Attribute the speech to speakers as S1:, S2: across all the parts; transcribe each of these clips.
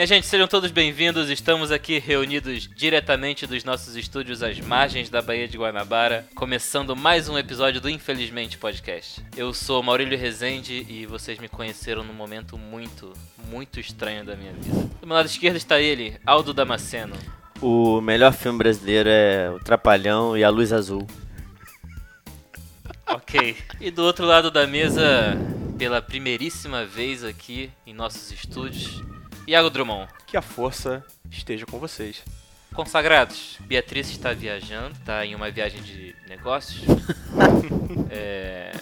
S1: Minha gente, sejam todos bem-vindos. Estamos aqui reunidos diretamente dos nossos estúdios às margens da Baía de Guanabara, começando mais um episódio do Infelizmente Podcast. Eu sou Maurílio Rezende e vocês me conheceram num momento muito, muito estranho da minha vida. Do meu lado esquerdo está ele, Aldo Damasceno.
S2: O melhor filme brasileiro é O Trapalhão e A Luz Azul.
S1: Ok. E do outro lado da mesa, pela primeiríssima vez aqui em nossos estúdios, Iago Drummond.
S3: Que a força esteja com vocês.
S1: Consagrados, Beatriz está viajando, está em uma viagem de negócios. é,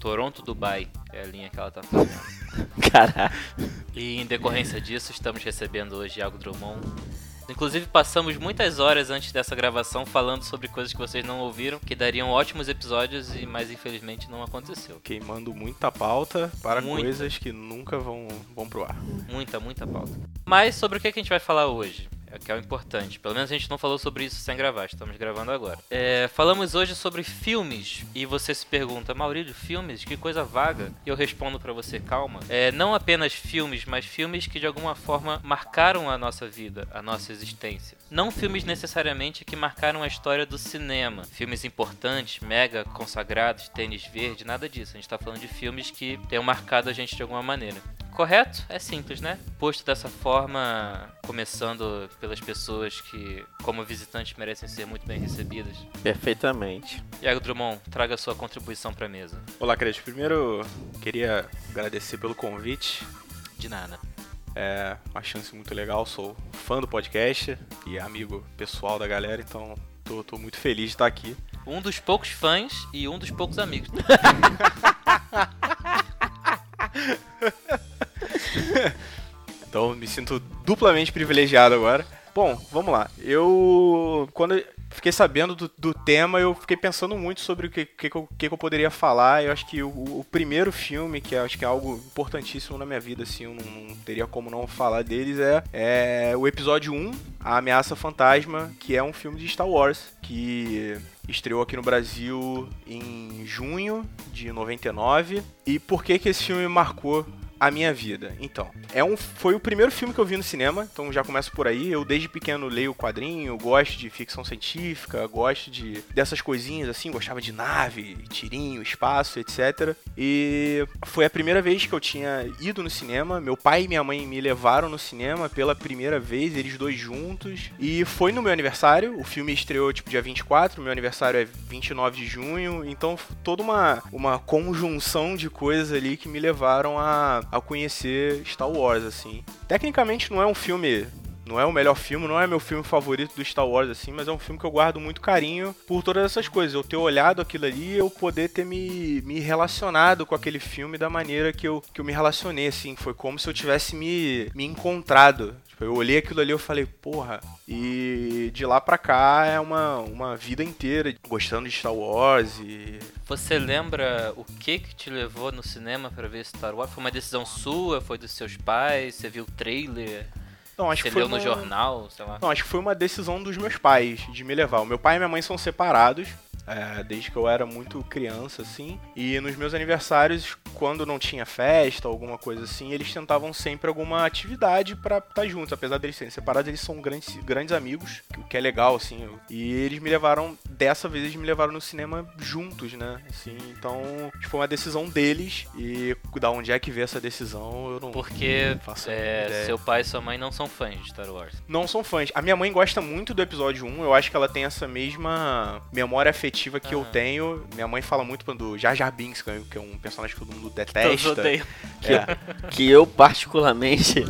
S1: Toronto, Dubai é a linha que ela está fazendo.
S2: Caraca.
S1: E em decorrência disso, estamos recebendo hoje Iago Drummond. Inclusive, passamos muitas horas antes dessa gravação falando sobre coisas que vocês não ouviram, que dariam ótimos episódios, e mas infelizmente não aconteceu.
S3: Queimando muita pauta para
S1: Muita.
S3: coisas que nunca vão, vão pro ar.
S1: Muita, muita pauta. Mas sobre o que a gente vai falar hoje? É que é o importante. Pelo menos a gente não falou sobre isso sem gravar, estamos gravando agora. É, falamos hoje sobre filmes. E você se pergunta, Maurílio, filmes? Que coisa vaga. E eu respondo pra você, calma. É, não apenas filmes, mas filmes que de alguma forma marcaram a nossa vida, a nossa existência. Não filmes necessariamente que marcaram a história do cinema. Filmes importantes, mega consagrados, tênis verde, nada disso. A gente tá falando de filmes que tenham marcado a gente de alguma maneira. Correto? É simples, né? Posto dessa forma, começando pelas pessoas que, como visitantes, merecem ser muito bem recebidas.
S2: Perfeitamente.
S1: Iago Drummond, traga sua contribuição pra mesa.
S3: Olá, Cris. Primeiro, queria agradecer pelo convite.
S1: De nada.
S3: É uma chance muito legal. Sou fã do podcast e amigo pessoal da galera, então tô, tô muito feliz de estar aqui.
S1: Um dos poucos fãs e um dos poucos amigos.
S3: Então me sinto duplamente privilegiado agora. Bom, vamos lá. Eu. Quando eu fiquei sabendo do, do tema, eu fiquei pensando muito sobre o que, que, que eu, que eu poderia falar. Eu acho que o, o primeiro filme, que acho que é algo importantíssimo na minha vida, assim, eu não, não teria como não falar deles, é, é o episódio 1, A Ameaça Fantasma, que é um filme de Star Wars, que estreou aqui no Brasil em junho de 99. E por que que esse filme marcou a minha vida. Então, é um, foi o primeiro filme que eu vi no cinema, então já começo por aí. Eu desde pequeno leio quadrinho, gosto de ficção científica, gosto de dessas coisinhas assim, gostava de nave, tirinho, espaço, etc. E foi a primeira vez que eu tinha ido no cinema. Meu pai e minha mãe me levaram no cinema pela primeira vez, eles dois juntos. E foi no meu aniversário. O filme estreou tipo dia 24, meu aniversário é 29 de junho, então toda uma uma conjunção de coisas ali que me levaram a a conhecer Star Wars, assim. Tecnicamente não é um filme. Não é o melhor filme, não é meu filme favorito do Star Wars, assim, mas é um filme que eu guardo muito carinho por todas essas coisas. Eu ter olhado aquilo ali eu poder ter me, me relacionado com aquele filme da maneira que eu, que eu me relacionei, assim. Foi como se eu tivesse me, me encontrado. Tipo, eu olhei aquilo ali e falei, porra. E de lá pra cá é uma, uma vida inteira gostando de Star Wars e
S1: Você lembra o que que te levou no cinema pra ver Star Wars? Foi uma decisão sua? Foi dos seus pais? Você viu o trailer?
S3: Não, acho
S1: Você
S3: que foi
S1: leu no
S3: uma-
S1: jornal? Sei lá.
S3: Não, acho que foi uma decisão dos meus pais de me levar. O meu pai e minha mãe são separados. É, desde que eu era muito criança, assim. E nos meus aniversários, quando não tinha festa, alguma coisa assim, eles tentavam sempre alguma atividade pra estar juntos. Apesar deles serem separados, eles são grandes, grandes amigos, o que é legal, assim. E eles me levaram, dessa vez, eles me levaram no cinema juntos, né? Assim, então, foi uma decisão deles. E da onde é que veio essa decisão, eu não
S1: Porque
S3: não faço
S1: é, seu pai e sua mãe não são fãs de Star Wars.
S3: não são fãs. A minha mãe gosta muito do episódio 1. Eu acho que ela tem essa mesma memória afetiva que eu tenho. Minha mãe fala muito do Jar Jar Binks, que é- que é um personagem que todo mundo
S1: Todos
S3: detesta.
S1: odeiam.
S3: É.
S2: Que eu, particularmente,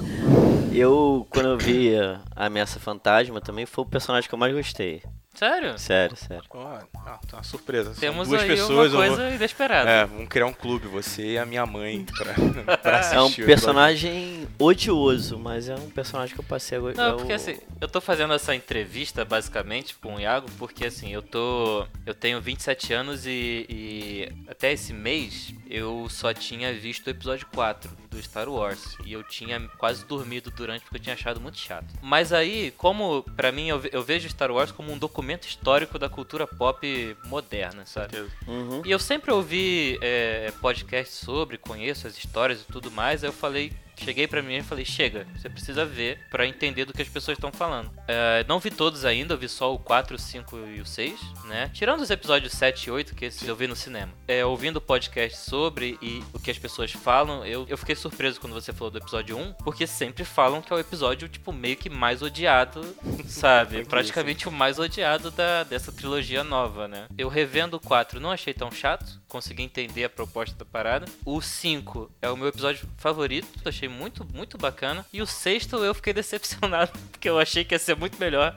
S2: eu, quando eu vi a Ameaça Fantasma, também foi o personagem que eu mais gostei.
S1: Sério?
S2: Sério, sério.
S3: Ó, ah, tá uma surpresa. São
S1: Temos
S3: duas
S1: aí
S3: pessoas.
S1: uma
S3: eu vou-
S1: coisa inesperada.
S3: É, vamos criar um clube, você e a minha mãe, pra, pra assistir.
S2: É um
S3: o
S2: personagem odioso, mas é um personagem que eu passei a go-
S1: Não,
S2: eu-
S1: porque assim, eu tô fazendo essa entrevista basicamente com o Iago porque assim, eu tô. Eu tenho 27 anos e, e até esse mês eu só tinha visto o episódio 4 do Star Wars. E eu tinha quase dormido durante porque eu tinha achado muito chato. Mas aí, como pra mim eu, eu vejo Star Wars como um documento histórico da cultura pop moderna, sabe?
S2: Uhum.
S1: E eu sempre ouvi é, podcasts sobre, conheço as histórias e tudo mais, aí eu falei, cheguei pra mim e falei, chega, você precisa ver pra entender do que as pessoas estão falando. É, não vi todos ainda, eu vi só o 4, o 5 e o 6, né? Tirando os episódios 7 e 8, que esses eu vi no cinema. É, ouvindo o podcast sobre e o que as pessoas falam, eu, eu fiquei surpreso quando você falou do episódio 1, porque sempre falam que é o episódio, tipo, meio que mais odiado, sabe? Praticamente o mais odiado da, dessa trilogia nova, né? Eu revendo o 4, não achei tão chato, consegui entender a proposta da parada. O 5 é o meu episódio favorito, achei muito, muito bacana. E o sexto eu fiquei decepcionado, porque eu achei que ia ser muito melhor.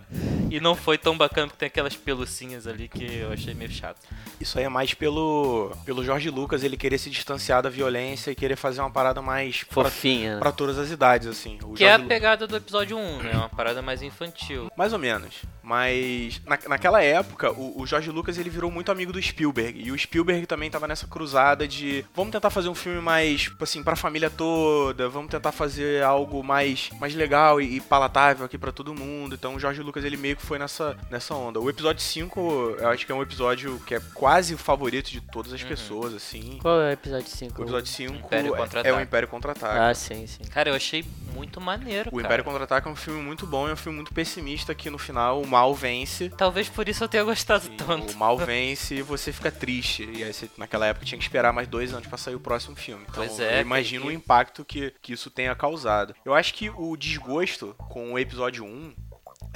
S1: E não foi tão bacana, porque tem aquelas pelucinhas ali que eu achei meio chato.
S3: Isso aí é mais pelo, pelo Jorge Lucas, ele querer se distanciar da violência e querer fazer uma parada mais
S2: Fofinha.
S3: pra todas as idades, assim. O
S1: Que é a
S3: Jorge Lu-
S1: pegada do episódio 1, né? Uma parada mais infantil.
S3: Mais ou menos. Mas na, naquela época, o, o Jorge Lucas ele virou muito amigo do Spielberg. E o Spielberg também tava nessa cruzada de vamos tentar fazer um filme mais, tipo assim, pra família toda, vamos tentar fazer algo mais, mais legal e, e palatável aqui pra todo mundo. Então o Jorge Lucas ele meio que foi nessa, nessa onda. O episódio 5, eu acho que é um episódio que é quase o favorito de todas as pessoas, assim.
S2: Qual é o episódio 5?
S3: O episódio 5
S1: Império
S3: é, é o Império Contra-Ataque.
S2: Ah, sim, sim.
S1: Cara, eu achei muito maneiro,
S3: O
S1: cara.
S3: Império Contra-Ataque é um filme muito bom, é um filme muito pessimista que no final o mal vence.
S1: Talvez por isso eu tenha gostado
S3: E
S1: tanto.
S3: O mal vence e você fica triste. E aí você, naquela época tinha que esperar mais dois anos pra sair o próximo filme. Então
S1: Pois é,
S3: eu imagino
S1: que-
S3: o impacto que, que isso tenha causado. Eu acho que o desgosto com o episódio 1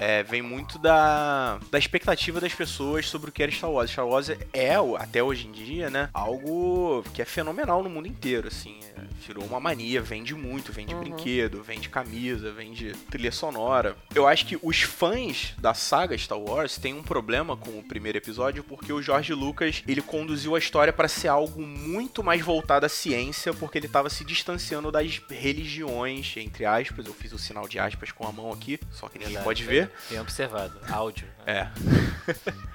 S3: é, vem muito da, da expectativa das pessoas sobre o que era Star Wars. Star Wars é, o- até hoje em dia, né, algo que é fenomenal no mundo inteiro, assim. É, virou uma mania, vende muito, vende brinquedo, vende camisa, vende trilha sonora. Eu acho que os fãs da saga Star Wars têm um problema com o primeiro episódio porque o George Lucas, ele conduziu a história para ser algo muito mais voltado à ciência, porque ele estava se distanciando das religiões, entre aspas. Eu fiz o sinal de aspas com a mão aqui, só que ninguém pode ver.
S1: Bem observado. Áudio.
S3: É.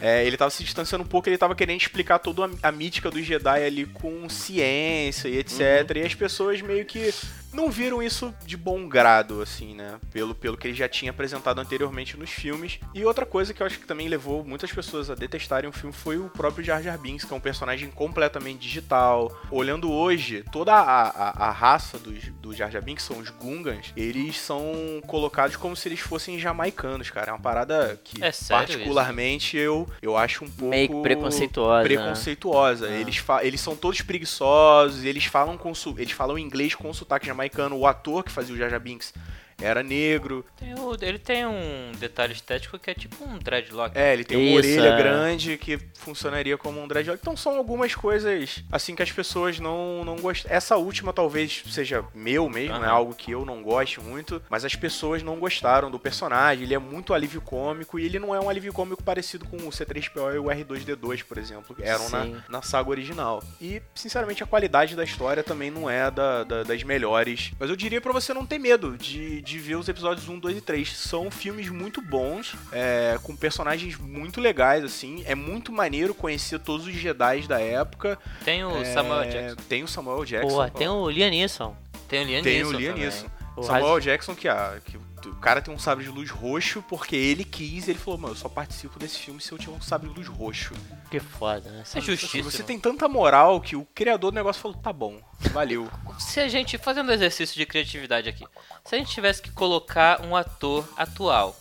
S3: É, ele tava se distanciando um pouco, ele tava querendo explicar toda a, mítica do Jedi ali com ciência e etc. E as pessoas meio que não viram isso de bom grado, assim, né? Pelo, pelo que ele já tinha apresentado anteriormente nos filmes. E outra coisa que eu acho que também levou muitas pessoas a detestarem o filme foi o próprio Jar Jar Binks, que é um personagem completamente digital. Olhando hoje, toda a, a, a raça dos, do Jar Jar Binks, são os Gungans, eles são colocados como se eles fossem jamaicanos, cara. É uma parada que
S1: É sério
S3: particularmente eu, eu acho um pouco
S2: Meio preconceituosa. né?
S3: preconceituosa.
S2: Ah.
S3: Eles, eles são todos preguiçosos, eles falam com eles falam inglês com sotaque jamaicano. O ator que fazia o Jaja Binks era negro.
S1: Tem o- ele tem um detalhe estético que é tipo um dreadlock.
S3: É, ele tem uma
S2: Isso,
S3: orelha
S2: é.
S3: grande que funcionaria como um dreadlock. Então são algumas coisas assim que as pessoas não, não gostam. Essa última talvez seja meu mesmo, é
S1: Aham.
S3: algo que eu não gosto muito, mas as pessoas não gostaram do personagem. Ele é muito alívio cômico e ele não é um alívio cômico parecido com o C3PO e o R2D2, por exemplo, que eram na,
S2: Sim.
S3: na saga original. E, sinceramente, a qualidade da história também não é da, da- das melhores. Mas eu diria pra você não ter medo de, de ver os episódios 1, 2 e 3. São filmes muito bons, é, com personagens muito legais, assim. É muito maneiro conhecer todos os Jedi da época.
S1: Tem o
S3: É,
S1: Samuel Jackson.
S3: Tem o Samuel Jackson.
S2: Pô, tem o Liam Neeson.
S1: Tem o Liam
S3: Tem
S1: Neeson
S3: o Liam. Neeson. Samuel Jackson, que, a, que o cara tem um sabre de luz roxo porque ele quis. Ele falou, mano, eu só participo desse filme se eu tiver um sabre de luz roxo.
S2: Que foda, né?
S1: É justiça.
S3: Você tem tanta moral que o criador do negócio falou, tá bom, valeu.
S1: Se a gente, fazendo um exercício de criatividade aqui, se a gente tivesse que colocar um ator atual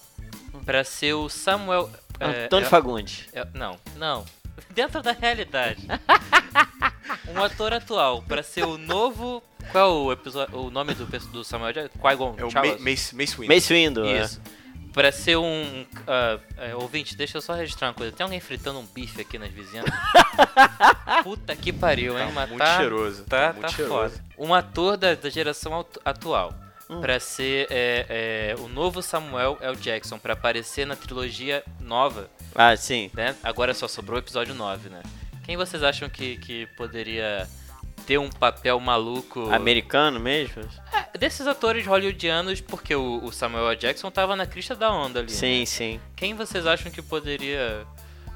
S1: pra ser o Samuel... é,
S2: Antônio
S1: é-
S2: Fagundes.
S1: é- não, não. Dentro da realidade. um ator atual pra ser o novo... Qual é o, episódio, o nome do, do Samuel Jackson? Qui-Gon
S3: É o? Ma- Mace, Mace Windu.
S2: Mace Windu. é.
S1: Isso. Pra ser um. ah, é, ouvinte, deixa eu só registrar uma coisa. Tem alguém fritando um bife aqui nas vizinhas? Puta que pariu, hein?
S3: Tá
S1: Mas
S3: muito
S1: tá,
S3: cheiroso.
S1: Tá,
S3: muito
S1: tá
S3: cheiroso.
S1: foda. Um ator da, da geração atu- atual.
S2: Hum.
S1: Pra ser é, é, o novo Samuel L. Jackson. Pra aparecer na trilogia nova,
S2: Ah, sim.
S1: né? Agora só sobrou o episódio 9, né? Quem vocês acham que, que poderia ter um papel maluco?
S2: Americano mesmo?
S1: É, desses atores hollywoodianos, porque o, o Samuel. Jackson tava na crista da onda ali. né?
S2: Sim, sim.
S1: Quem vocês acham que poderia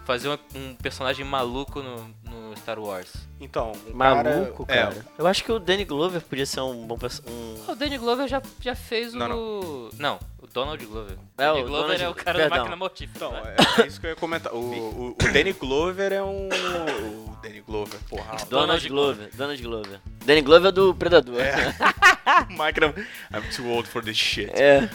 S1: fazer um, um personagem maluco no, no Star Wars?
S3: Então, um
S2: Maluco,
S3: cara.
S2: cara. Eu acho que o Danny Glover podia ser um bom perso- um
S1: O Danny Glover já, já fez
S3: Não,
S1: o. Não. o Donald Glover.
S2: É,
S1: Danny
S2: o
S1: Glover
S2: Donald-
S1: é o cara
S2: perdão.
S1: da máquina mortífera.
S3: Então,
S1: né?
S3: é, é isso que eu ia comentar. O, o, o Danny Glover é um. O Danny Glover, porra.
S2: Donald
S1: Donald
S2: Glover. Donald Glover. Danny Glover é do Predador.
S3: É. Minecraft. I'm too old for this shit.
S2: É.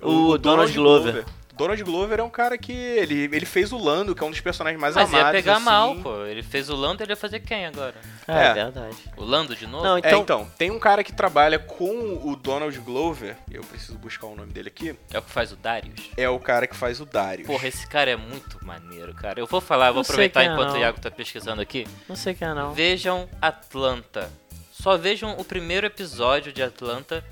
S2: O, Donald, Glover.
S3: Donald Glover é um cara que ele, ele fez o Lando, que é um dos personagens mais
S1: Mas
S3: amados.
S1: ia pegar
S3: assim.
S1: mal, pô. Ele fez o Lando, ele ia fazer quem agora?
S2: É,
S3: É.
S2: verdade.
S1: O Lando de novo?
S2: Não,
S3: É,
S2: então,
S3: então, tem um cara que trabalha com o Donald Glover, eu preciso buscar o nome dele aqui,
S1: É o que faz o Darius?
S3: é o cara que faz o Darius.
S1: Porra, esse cara é muito maneiro, cara. Eu vou falar, eu vou aproveitar
S2: é,
S1: enquanto
S2: não.
S1: o Iago tá pesquisando aqui.
S2: não sei quem é não.
S1: Vejam Atlanta. Só vejam o primeiro episódio de Atlanta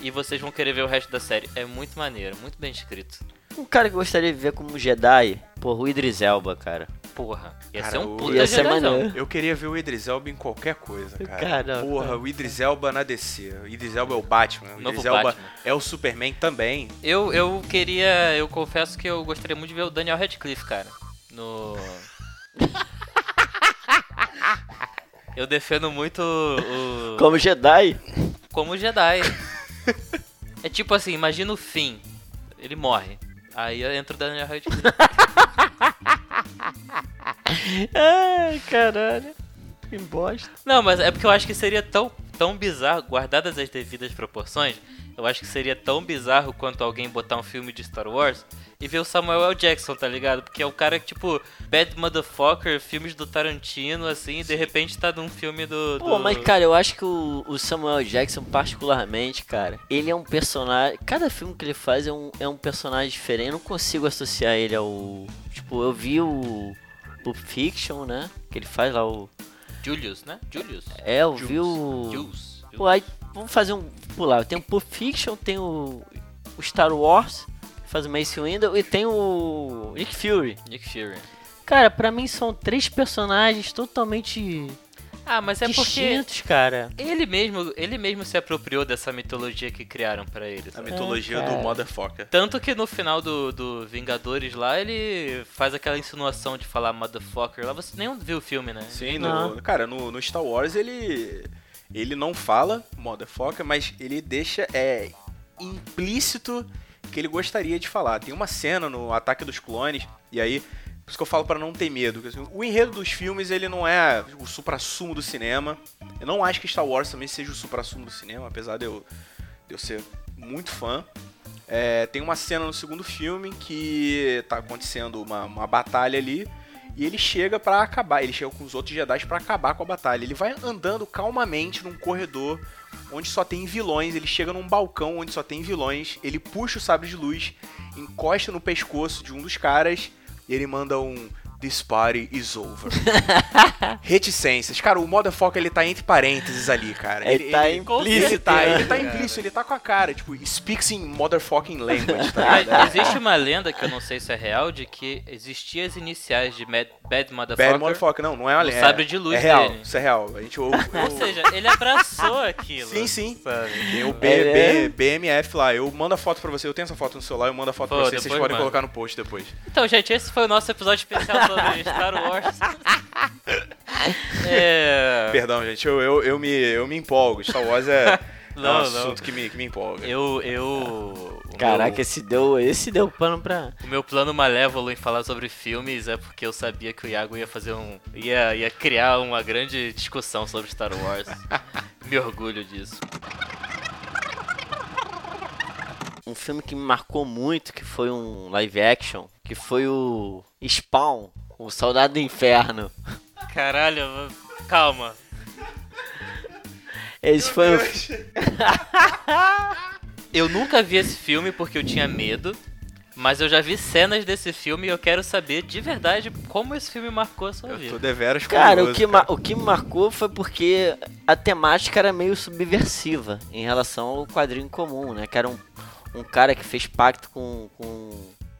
S1: e vocês vão querer ver o resto da série. É muito maneiro, muito bem escrito.
S2: Um cara que gostaria de ver como Jedi, porra, o Idris Elba, cara.
S1: Porra, ia
S3: Cara,
S1: ser um puta
S2: Ia ser maneiro.
S3: Eu queria ver o Idris Elba em qualquer coisa, cara.
S2: Cara,
S3: Porra,
S2: cara.
S3: o Idris Elba na DC. O Idris Elba é o Batman. O
S1: Novo
S3: Idris Elba
S1: Batman.
S3: é o Superman também.
S1: Eu, eu queria, eu confesso que eu gostaria muito de ver o Daniel Radcliffe, cara. No. Eu defendo muito o.
S2: Como Jedi?
S1: como Jedi. é tipo assim, imagina o fim. Ele morre. Aí entra o Daniel Radcliffe.
S2: Ai, caralho. Que bosta.
S1: Não, mas é porque eu acho que seria tão, tão bizarro, guardadas as devidas proporções, eu acho que seria tão bizarro quanto alguém botar um filme de Star Wars e ver o Samuel L. Jackson, tá ligado? Porque é o cara que, tipo, Bad Motherfucker, filmes do Tarantino, assim, e de repente tá num filme do.
S2: Pô,
S1: do-
S2: mas cara, eu acho que o, o Samuel Jackson, particularmente, cara, ele é um personagem. Cada filme que ele faz é um, é um personagem diferente. Eu não consigo associar ele ao. Tipo, eu vi o. Pulp Fiction, né? Que ele faz lá o.
S1: Julius, né? Julius.
S2: É, eu vi o.
S1: Jules.
S2: Pô, aí vamos fazer um. Pular. Tem o Pulp Fiction, tem o. O Star Wars, que faz o Mace Windu, e tem o. Nick Fury.
S1: Nick Fury.
S2: Cara, pra mim são três personagens totalmente
S1: Ah, mas é porque
S2: distintos, cara.
S1: ele mesmo, ele mesmo se apropriou dessa mitologia que criaram pra ele.
S3: A mitologia
S2: cara.
S3: do Motherfucker.
S1: Tanto que no final do, do Vingadores lá, ele faz aquela insinuação de falar motherfucker lá. Você nem viu o filme, né?
S3: Sim,
S2: Não.
S3: no, cara, no, no Star Wars ele. Ele não fala Motherfucker, mas ele deixa. É implícito que ele gostaria de falar. Tem uma cena no Ataque dos Clones, e aí. Por isso que eu falo pra não ter medo. assim, o enredo dos filmes, ele não é o supra-sumo do cinema. Eu não acho que Star Wars também seja o supra-sumo do cinema, apesar de eu, de eu ser muito fã. É, tem uma cena no segundo filme que tá acontecendo uma, uma batalha ali. E ele chega pra acabar, ele chega com os outros Jedi pra acabar com a batalha. Ele vai andando calmamente num corredor onde só tem vilões. Ele chega num balcão onde só tem vilões. Ele puxa o sabre de luz, encosta no pescoço de um dos caras e ele manda um This party is over. Reticências. Cara, o motherfucker ele tá entre parênteses ali, cara.
S2: Ele tá
S3: ele
S2: implícito,
S3: tá,
S2: né?
S3: ele tá implícito, ele tá com a cara, tipo, speaks in motherfucking language, tá
S1: existe uma lenda que eu não sei se é real, de que existia as iniciais de Mad, Bad Motherfucker.
S3: Bad motherfucker, não, não é uma
S1: No
S3: lenda.
S1: sabre de luz
S3: É real,
S1: dele.
S3: isso é real. A gente ouve.
S1: Ou seja, ele abraçou aquilo.
S3: Sim, sim.
S1: Sabe?
S3: Tem o B,
S2: É,
S3: B- BMF lá. Eu mando a foto pra você. Eu tenho essa foto no celular. Eu mando a foto
S1: Pô,
S3: pra vocês. Vocês podem
S1: manda.
S3: colocar no post depois.
S1: Então, gente, esse foi o nosso episódio especial sobre Star Wars. é...
S3: Perdão, gente. Eu, eu, eu, me, eu me empolgo. Star Wars é, é um
S1: Não, não.
S3: assunto que me, que me empolga.
S1: Eu, eu...
S2: Caraca,
S1: meu-
S2: esse deu, esse deu pano pra.
S1: O meu plano malévolo em falar sobre filmes é porque eu sabia que o Iago ia fazer um. ia, ia criar uma grande discussão sobre Star Wars. Me orgulho disso.
S2: Um filme que me marcou muito, que foi um live action, que foi o Spawn, o Soldado do Inferno.
S1: Caralho, calma.
S2: Esse foi um.
S1: Eu nunca vi esse filme porque eu tinha medo. Mas eu já vi cenas desse filme e eu quero saber de verdade como esse filme marcou a sua
S3: Eu tô
S1: vida.
S3: deveras
S2: Cara, o que, ma- o que me marcou foi porque a temática era meio subversiva em relação ao quadrinho comum, né? Que era um, um cara que fez pacto com, com,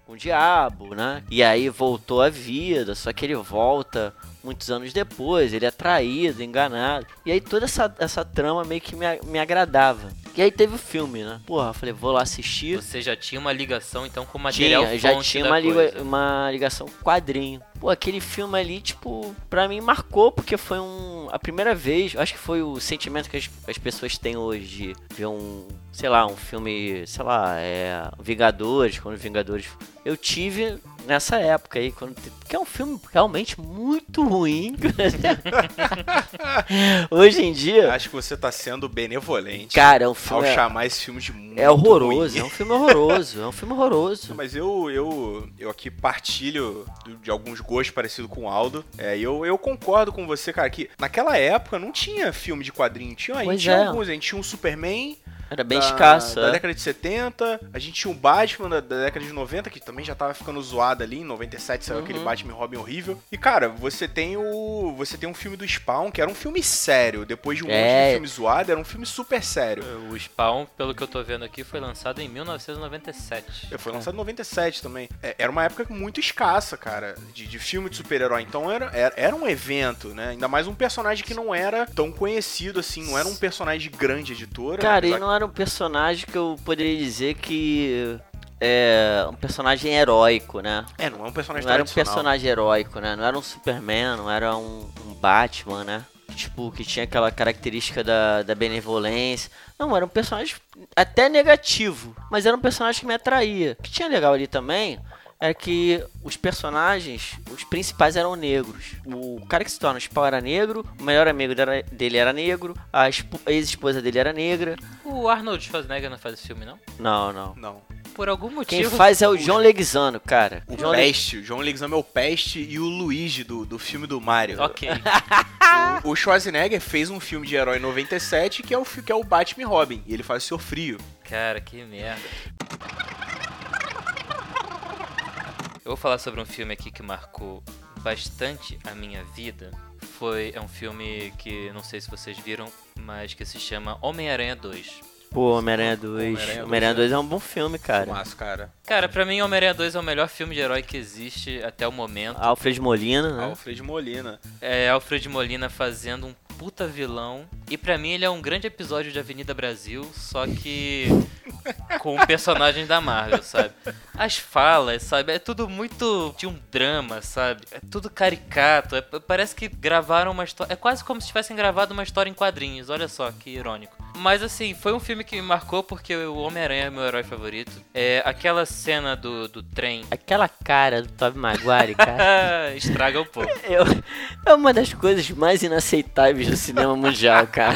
S2: com o diabo, né? E aí voltou à vida, só que ele volta muitos anos depois, ele é traído, enganado. E aí toda essa, essa trama meio que me, me agradava. E aí teve o filme, né? Porra, eu falei, vou lá assistir.
S1: Você já tinha uma ligação então com o material
S2: Tinha, já tinha uma, liga- uma ligação quadrinho. Pô, aquele filme ali, tipo, pra mim marcou, porque foi um. A primeira vez, acho que foi o sentimento que as, as pessoas têm hoje de ver um. Sei lá, um filme, sei lá, é. Vingadores, quando Vingadores. Eu tive nessa época aí, quando, que é um filme realmente muito ruim. Hoje em dia,
S3: Acho que você tá sendo benevolente
S2: cara, é um
S3: ao
S2: filme é,
S3: chamar esse filme de muito
S2: é horroroso, é
S3: ruim.
S2: um filme horroroso, é um filme horroroso.
S3: Mas eu, eu, eu aqui partilho de alguns gostos parecidos com o Aldo. É, e eu, eu concordo com você, cara, que naquela época não tinha filme de quadrinho. Tinha, a gente
S2: Pois
S3: tinha
S2: é.
S3: alguns. A gente tinha um Superman,
S2: Era bem
S3: da,
S2: escasso,
S3: Da
S2: é.
S3: década de 70. A gente tinha o Batman da, da década de 90, que também já tava ficando zoado ali. Em 97 saiu
S2: Uhum.
S3: aquele Batman e Robin horrível. E, cara, você tem o. Você tem um filme do Spawn, que era um filme sério. Depois de um monte
S2: É.
S3: de filme zoado, era um filme super sério.
S1: O Spawn, pelo que eu tô vendo aqui, foi lançado em 1997.
S3: É, Foi lançado em 97 também. É, era uma época muito escassa, cara, de, de filme de super-herói. Então era, era, era um evento, né? Ainda mais um personagem que não era tão conhecido assim, não era um personagem de grande editora.
S2: Cara, ele
S3: apesar
S2: não era um personagem que eu poderia dizer que é um personagem heróico, né?
S3: É, não é um personagem
S2: Não era um personagem heróico, né? Não era um Superman, não era um, um Batman, né? Tipo, que tinha aquela característica da, da benevolência. Não, era um personagem até negativo, mas era um personagem que me atraía. O que tinha legal ali também é que os personagens, os principais eram negros. O cara que se torna o Spawn era negro, o melhor amigo dele era negro, a espo- a ex-esposa dele era negra.
S1: O Arnold Schwarzenegger não faz esse filme, não?
S2: Não, não.
S3: Não.
S1: Por algum
S2: Quem
S1: motivo.
S2: faz é o John Leguizano, cara.
S3: O
S2: John Le-
S3: Peste, o João Leguizamo é o Peste e o Luigi do, do filme do Mario.
S1: Ok.
S3: O, o Schwarzenegger fez um filme de herói em 97 que é o, que é o Batman e Robin. E ele faz o Senhor Frio.
S1: Cara, que merda. Eu vou falar sobre um filme aqui que marcou bastante a minha vida. Foi é um filme que não sei se vocês viram, mas que se chama Homem-Aranha 2.
S2: Pô, Homem-Aranha 2.
S3: Homem-Aranha
S2: Homem-Aranha
S3: 2
S2: 2 é um bom filme, cara.
S3: Filmaço, cara.
S1: Cara, pra mim Homem-Aranha 2 é o melhor filme de herói que existe até o momento.
S2: Alfred Molina, né?
S3: Alfred Molina.
S1: É Alfred Molina fazendo um puta vilão. E pra mim ele é um grande episódio de Avenida Brasil, só que com personagens da Marvel, sabe? As falas, sabe? É tudo muito de um drama, sabe? É tudo caricato. é- parece que gravaram uma história. É quase como se tivessem gravado uma história em quadrinhos. Olha só que irônico. Mas assim, foi um filme que me marcou porque o Homem-Aranha é meu herói favorito. É aquela cena do, do trem.
S2: Aquela cara do Tobey Maguire, cara.
S1: Estraga um pouco.
S2: Eu, é uma das coisas mais inaceitáveis do cinema mundial, cara.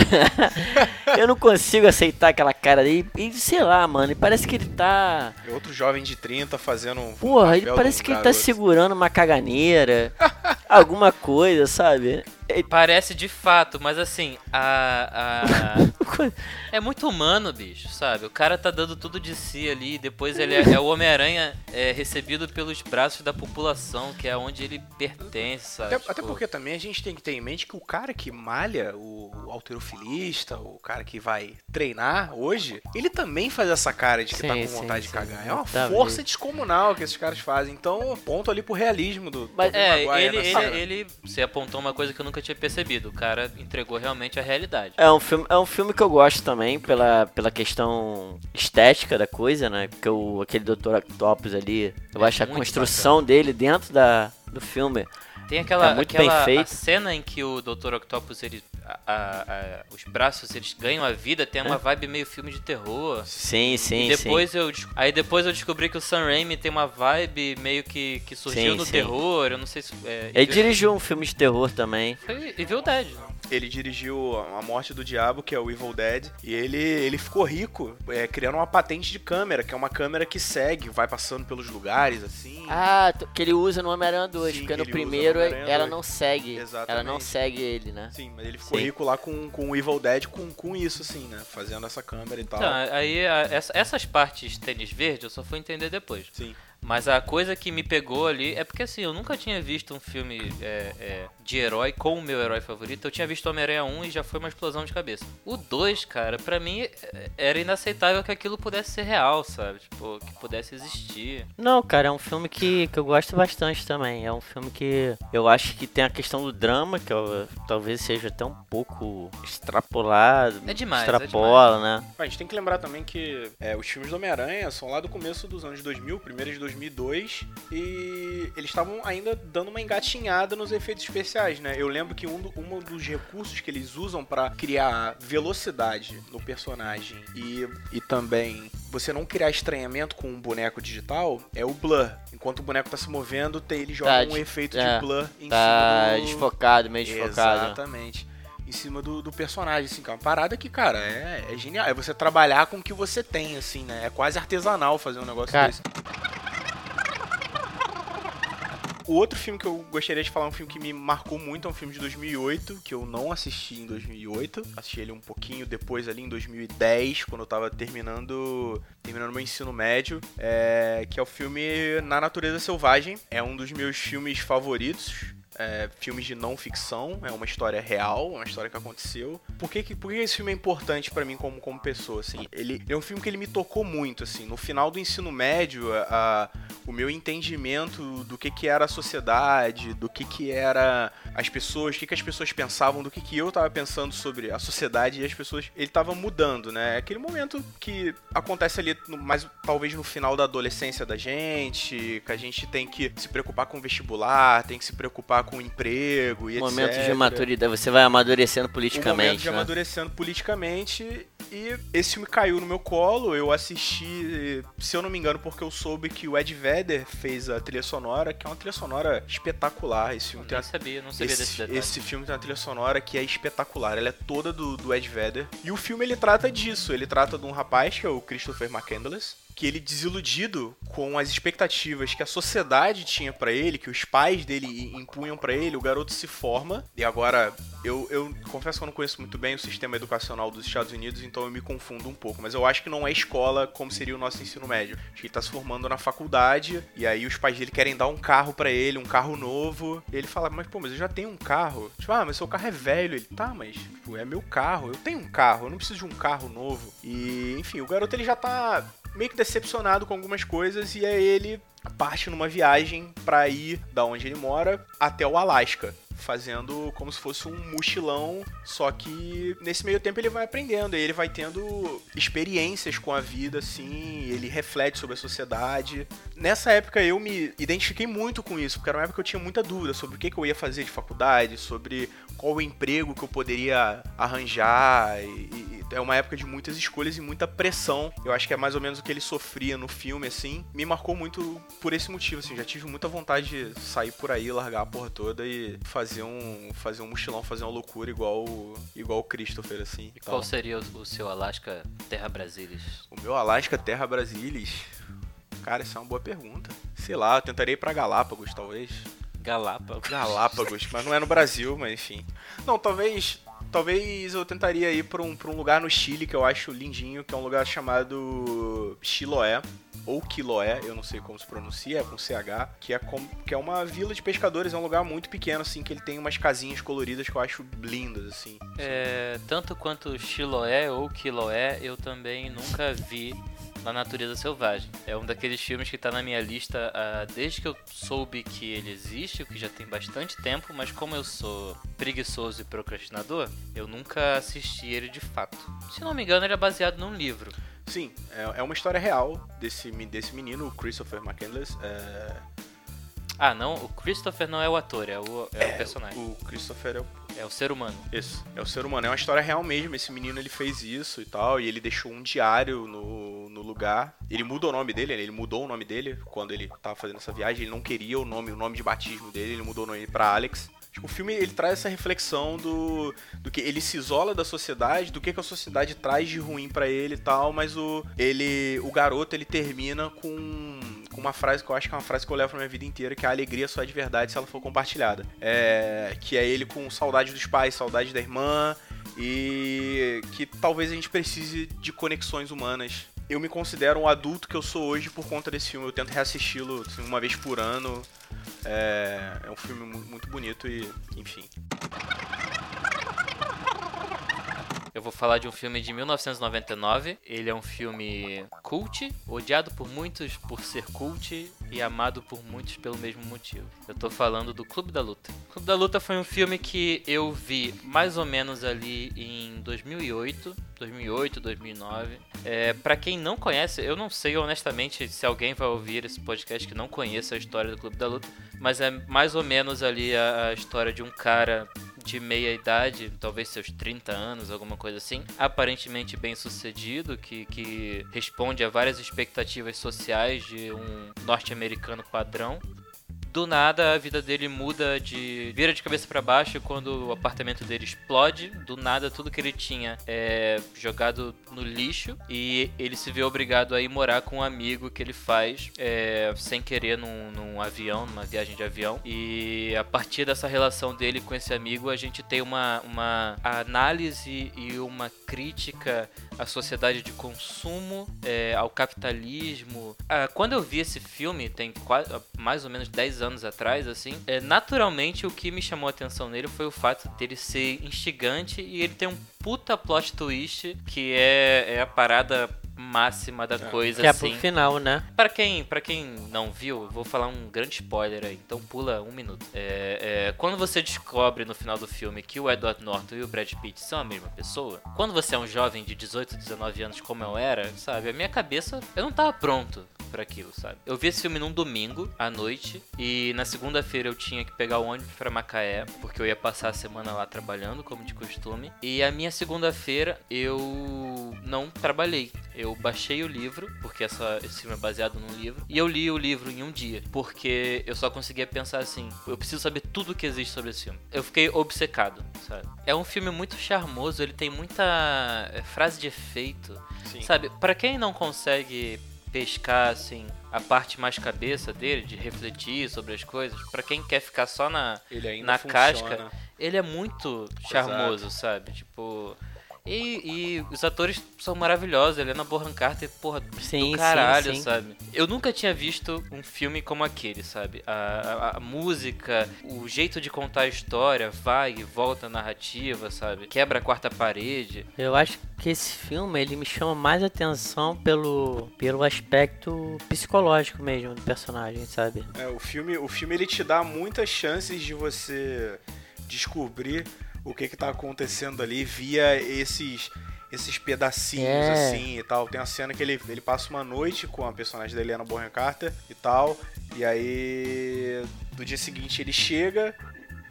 S2: Eu não consigo aceitar aquela cara dele. E sei lá, mano, e parece que ele tá.
S3: E outro jovem de 30 fazendo um.
S2: Porra, ele parece que ele tá segurando uma caganeira. alguma coisa, sabe?
S1: Parece de fato, mas assim, a. a... É muito humano, bicho, sabe? O cara tá dando tudo de si ali, e depois ele é, é o Homem-Aranha é, recebido pelos braços da população, que é onde ele pertence, sabe?
S3: Até, até
S1: Tipo,
S3: porque também a gente tem que ter em mente que o cara que malha, o, o alterofilista, o cara que vai treinar hoje, ele também faz essa cara de que tá
S2: Sim,
S3: com
S2: sim,
S3: vontade de
S2: sim,
S3: cagar. É uma
S2: exatamente.
S3: força descomunal que esses caras fazem. Então, ponto ali pro realismo do
S2: Mas-
S1: É,
S3: Maguire
S1: ele, ele, ele. Você apontou uma coisa que eu nunca tinha percebido. O cara entregou realmente a realidade.
S2: É um filme, é um filme que eu gosto também pela, pela questão estética da coisa, né? Porque o, aquele Dr. Octopus ali, eu
S1: É
S2: acho a construção dele dentro da, do filme.
S1: Tem aquela,
S2: É muito bem
S1: aquela
S2: feito.
S1: a cena em que o Dr. Octopus, ele, a- a- a- os braços, eles ganham a vida, tem uma vibe meio filme de terror.
S2: Sim, sim,
S1: e depois eu des- aí depois eu descobri que o Sam Raimi tem uma vibe meio que, que surgiu
S2: Sim,
S1: no
S2: sim.
S1: terror, eu não sei se é,
S2: Ele dirigiu um filme de terror também.
S1: foi Evil Dead.
S3: Ele dirigiu A Morte do Diabo, que é o Evil Dead, e ele, ele ficou rico é, criando uma patente de câmera, que é uma câmera que segue, vai passando pelos lugares, assim.
S2: Ah, que ele usa no Homem-Aranha 2,
S3: Sim,
S2: porque
S3: que
S2: no
S3: ele usa no
S2: primeiro ela
S3: 2.
S2: não segue.
S3: Exatamente.
S2: Ela não segue ele, né?
S3: Sim, mas ele ficou
S2: Sim.
S3: rico lá com, com o Evil Dead, com, com isso, assim, né? Fazendo essa câmera e tal.
S1: Então, aí a- essa- essas partes tênis verde eu só fui entender depois.
S3: Sim.
S1: Mas a coisa que me pegou ali é porque assim, eu nunca tinha visto um filme é, é, de herói com o meu herói favorito. Eu tinha visto Homem-Aranha 1 e já foi uma explosão de cabeça. O 2, cara, pra mim é- era inaceitável que aquilo pudesse ser real, sabe? Tipo, que pudesse existir.
S2: Não, cara, é um filme que, que eu gosto bastante também. É um filme que eu acho que tem a questão do drama, que eu- talvez seja até um pouco extrapolado.
S1: É demais, é
S2: Extrapola, né?
S3: A gente tem que lembrar também que é, os filmes do Homem-Aranha são lá do começo dos anos 2000, primeiros de 2002 e eles estavam ainda dando uma engatinhada nos efeitos especiais, né? Eu lembro que um, do, um dos recursos que eles usam para criar velocidade no personagem e, e também você não criar estranhamento com um boneco digital é o blur. Enquanto o boneco tá se movendo, tem, ele joga
S2: Tá
S3: um efeito
S2: é,
S3: de blur em
S2: Tá
S3: cima do...
S2: desfocado, meio desfocado.
S3: Exatamente. Em cima do, do personagem, assim, que é uma parada que, cara, é, é genial. É você trabalhar com o que você tem, assim, né? É quase artesanal fazer um negócio
S2: Cara-
S3: desse. O outro filme que eu gostaria de falar, um filme que me marcou muito, é um filme de 2008, que eu não assisti em 2008. Assisti ele um pouquinho depois, ali em 2010, quando eu tava terminando terminando meu ensino médio, é, que é o filme Na Natureza Selvagem. É um dos meus filmes favoritos. É, filmes de não ficção, é uma história real, uma história que aconteceu. Por que, que, por que esse filme é importante pra mim como, como pessoa, assim? Ele, é um filme que ele me tocou muito, assim. No final do ensino médio, a, a- o meu entendimento do que que era a sociedade, do que que era as pessoas, o que que as pessoas pensavam, do que que eu tava pensando sobre a sociedade e as pessoas, ele tava mudando, né? Aquele momento que acontece ali, no- mais talvez no final da adolescência da gente, que a gente tem que se preocupar com o vestibular, tem que se preocupar com o emprego e
S2: Momento
S3: etc.
S2: de maturidade, você vai amadurecendo
S3: O momento
S2: politicamente,
S3: de
S2: né?
S3: amadurecendo politicamente e esse filme caiu no meu colo, eu assisti, se eu não me engano, porque eu soube que o Ed Vedder fez a trilha sonora, que é uma trilha sonora espetacular. Esse
S1: Eu
S3: filme tem
S1: sabia, não sabia desse
S3: esse,
S1: detalhe.
S3: esse filme tem uma trilha sonora que é espetacular. Ela é toda do, do Ed Vedder. E o filme ele trata disso. Ele trata de um rapaz, que é o Christopher McCandless, que ele desiludido com as expectativas que a sociedade tinha pra ele, que os pais dele impunham pra ele, o garoto se forma. E agora, eu, eu confesso que eu não conheço muito bem o sistema educacional dos Estados Unidos, então eu me confundo um pouco. Mas eu acho que não é escola como seria o nosso ensino médio. Acho que ele tá se formando na faculdade, e aí os pais dele querem dar um carro pra ele, um carro novo. E ele fala, mas pô, mas eu já tenho um carro. Tipo, ah, mas seu carro é velho. Ele, tá, mas tipo, é meu carro. Eu tenho um carro, eu não preciso de um carro novo. E, enfim, o garoto ele já tá meio que decepcionado com algumas coisas e aí ele parte numa viagem pra ir da onde ele mora até o Alasca, fazendo como se fosse um mochilão, só que nesse meio tempo ele vai aprendendo, e ele vai tendo experiências com a vida assim, ele reflete sobre a sociedade. Nessa época eu me identifiquei muito com isso, porque era uma época que eu tinha muita dúvida sobre o que eu ia fazer de faculdade, sobre qual o emprego que eu poderia arranjar e, e é uma época de muitas escolhas e muita pressão. Eu acho que é mais ou menos o que ele sofria no filme, assim. Me marcou muito por esse motivo, assim. Já tive muita vontade de sair por aí, largar a porra toda e fazer um, fazer um mochilão, fazer uma loucura igual, o- igual o Christopher, assim.
S1: E qual
S3: Então,
S1: seria o, o seu Alaska Terra Brasilis?
S3: o meu Alasca Terra Brasilis. Cara, essa é uma boa pergunta. Sei lá, eu tentaria ir pra Galápagos, talvez.
S1: Galápagos.
S3: Galápagos, mas não é no Brasil, mas enfim. Não, talvez. Talvez eu tentaria ir pra um, pra um lugar no Chile que eu acho lindinho, que é um lugar chamado Chiloé. Ou Quiloé, eu não sei como se pronuncia, é com CH, que é, com, que é uma vila de pescadores, é um lugar muito pequeno, assim, que ele tem umas casinhas coloridas que eu acho lindas, assim.
S1: É, tanto quanto Chiloé ou Quiloé, eu também nunca vi na natureza selvagem. É um daqueles filmes que tá na minha lista ah, desde que eu soube que ele existe, o que já tem bastante tempo, mas como eu sou preguiçoso e procrastinador, eu nunca assisti ele de fato. Se não me engano, ele é baseado num livro.
S3: Sim, é, é uma história real desse, desse menino, o Christopher McCandless. É,
S1: Ah, não, o Christopher não é o ator, é o, é o personagem,
S3: o Christopher é o
S1: é o ser humano.
S3: Isso, é o ser humano. É uma história real mesmo. Esse menino ele fez isso e tal, e ele deixou um diário no, no lugar. Ele mudou o nome dele, né? ele mudou o nome dele quando ele tava fazendo essa viagem. Ele não queria o nome, o nome de batismo dele, ele mudou o nome pra Alex. Tipo, o filme ele traz essa reflexão do, do que ele se isola da sociedade, do que, que a sociedade traz de ruim pra ele e tal, mas o ele o garoto ele termina com com uma frase que eu acho que é uma frase que eu levo pra minha vida inteira, que é a alegria só é de verdade se ela for compartilhada. É, que é ele com saudade dos pais, saudade da irmã e que talvez a gente precise de conexões humanas. Eu me considero um adulto que eu sou hoje por conta desse filme. Eu tento reassisti-lo assim, uma vez por ano. É, é um filme mu- muito bonito e, enfim.
S1: Eu vou falar de um filme de 1999. Ele é um filme cult, odiado por muitos por ser cult e amado por muitos pelo mesmo motivo. Eu tô falando do Clube da Luta. Clube da Luta foi um filme que eu vi mais ou menos ali em 2008, 2008, 2009. É, para quem não conhece, eu não sei honestamente se alguém vai ouvir esse podcast que não conheça a história do Clube da Luta, mas é mais ou menos ali a, a história de um cara de meia idade, talvez seus 30 anos, alguma coisa assim, aparentemente bem sucedido, que, que responde a várias expectativas sociais de um norte-americano padrão, do nada a vida dele muda de vira de cabeça para baixo quando o apartamento dele explode. Do nada tudo que ele tinha é jogado no lixo e ele se vê obrigado a ir morar com um amigo que ele faz é, sem querer num, num avião, numa viagem de avião. E a partir dessa relação dele com esse amigo a gente tem uma, uma análise e uma crítica à sociedade de consumo, é, ao capitalismo. Ah, quando eu vi esse filme, tem quase, mais ou menos 10 anos atrás, assim, é, naturalmente o que me chamou a atenção nele foi o fato dele ser instigante e ele tem um puta plot twist que é, é a parada máxima da coisa,
S2: Que é
S1: assim.
S2: pro final, né?
S1: Pra quem, pra quem não viu, vou falar um grande spoiler aí, então pula um minuto. É, é, quando você descobre no final do filme que o Edward Norton e o Brad Pitt são a mesma pessoa, quando você é um jovem de 18, 19 anos como eu era, sabe, a minha cabeça, eu não tava pronto pra aquilo, sabe? Eu vi esse filme num domingo à noite e na segunda-feira eu tinha que pegar o ônibus pra Macaé, porque eu ia passar a semana lá trabalhando, como de costume. E a minha segunda-feira eu não trabalhei. Eu baixei o livro, porque essa, esse filme é baseado num livro, e eu li o livro em um dia, porque eu só conseguia pensar assim: eu preciso saber tudo o que existe sobre esse filme. Eu fiquei obcecado, sabe? É um filme muito charmoso, ele tem muita é, frase de efeito,
S3: Sim.
S1: sabe? Pra quem não consegue pescar assim a parte mais cabeça dele de refletir sobre as coisas, pra quem quer ficar só na na
S3: funciona.
S1: casca, ele é muito charmoso, sabe? Tipo. E, e os atores são maravilhosos. Helena Bonham Carter, porra,
S2: Sim,
S1: do caralho,
S2: sim, sim.
S1: sabe? Eu nunca tinha visto um filme como aquele, sabe? A, a- a música, o jeito de contar a história, vai e volta a narrativa, sabe? Quebra a quarta parede.
S2: Eu acho que esse filme ele me chama mais atenção pelo, pelo aspecto psicológico mesmo do personagem, sabe?
S3: É, o filme, o filme ele te dá muitas chances de você descobrir o que que tá acontecendo ali via esses esses pedacinhos
S2: É.
S3: assim e tal. Tem uma cena que ele, ele passa uma noite com a personagem da Helena Bonham Carter e tal, e aí no dia seguinte ele chega,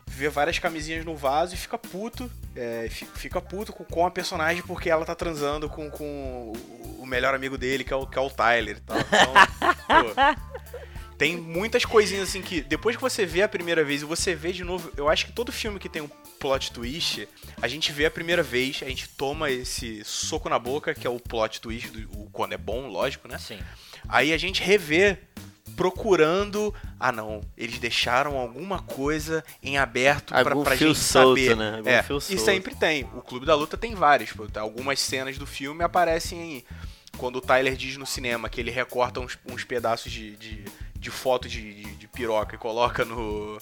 S3: vê várias camisinhas no vaso e fica puto, é, fi- fica puto com, a personagem porque ela tá transando com, com o- o melhor amigo dele, que é o, que é o Tyler e tal. Então, pô, tem muitas coisinhas assim que depois que você vê a primeira vez e você vê de novo, eu acho que todo filme que tem um plot twist, a gente vê a primeira vez, a gente toma esse soco na boca, que é o plot twist, do, o, quando é bom, lógico, né?
S1: Assim.
S3: Aí a gente revê procurando, ah não, eles deixaram alguma coisa em aberto pra,
S2: Algum
S3: pra
S2: fio
S3: gente
S2: solto,
S3: saber.
S2: né? Algum
S3: é,
S2: fio
S3: e
S2: solto.
S3: sempre tem. O Clube da Luta tem vários. Algumas cenas do filme aparecem em, quando o Tyler diz no cinema que ele recorta uns, uns pedaços de, de, de foto de, de, de piroca e coloca no,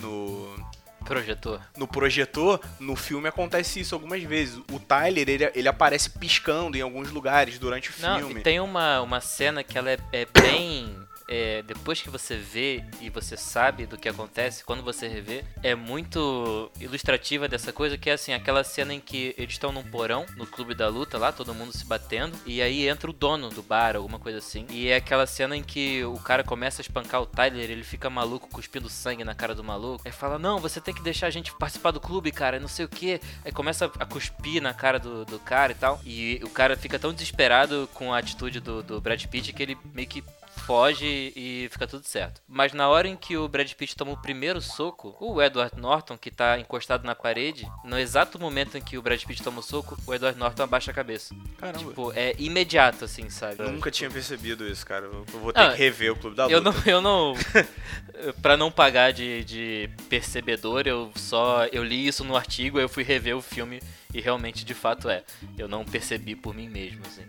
S3: no,
S1: Projetor.
S3: no projetor, no filme acontece isso algumas vezes. O Tyler, ele, ele aparece piscando em alguns lugares durante o
S1: Não,
S3: filme.
S1: e tem uma, uma cena que ela é, é bem. É, depois que você vê e você sabe do que acontece, quando você revê, é muito ilustrativa dessa coisa, que é assim, aquela cena em que eles estão num porão, no clube da luta lá, todo mundo se batendo, e aí entra o dono do bar, alguma coisa assim. E é aquela cena em que o cara começa a espancar o Tyler, ele fica maluco, cuspindo sangue na cara do maluco. Aí fala, não, você tem que deixar a gente participar do clube, cara, não sei o que. Aí começa a cuspir na cara do, do cara e tal. E o cara fica tão desesperado com a atitude do, do Brad Pitt que ele meio que foge e fica tudo certo. Mas na hora em que o Brad Pitt toma o primeiro soco, o Edward Norton, que tá encostado na parede, no exato momento em que o Brad Pitt toma o soco, o Edward Norton abaixa a cabeça.
S3: Caramba.
S1: Tipo, é imediato, assim, sabe?
S3: Eu nunca tinha percebido isso, cara. Eu vou ter
S1: Ah,
S3: que rever o Clube da Luta.
S1: Eu não, eu não. pra não pagar de, de percebedor, eu só. Eu li isso no artigo, eu fui rever o filme e realmente de fato é. Eu não percebi por mim mesmo, assim.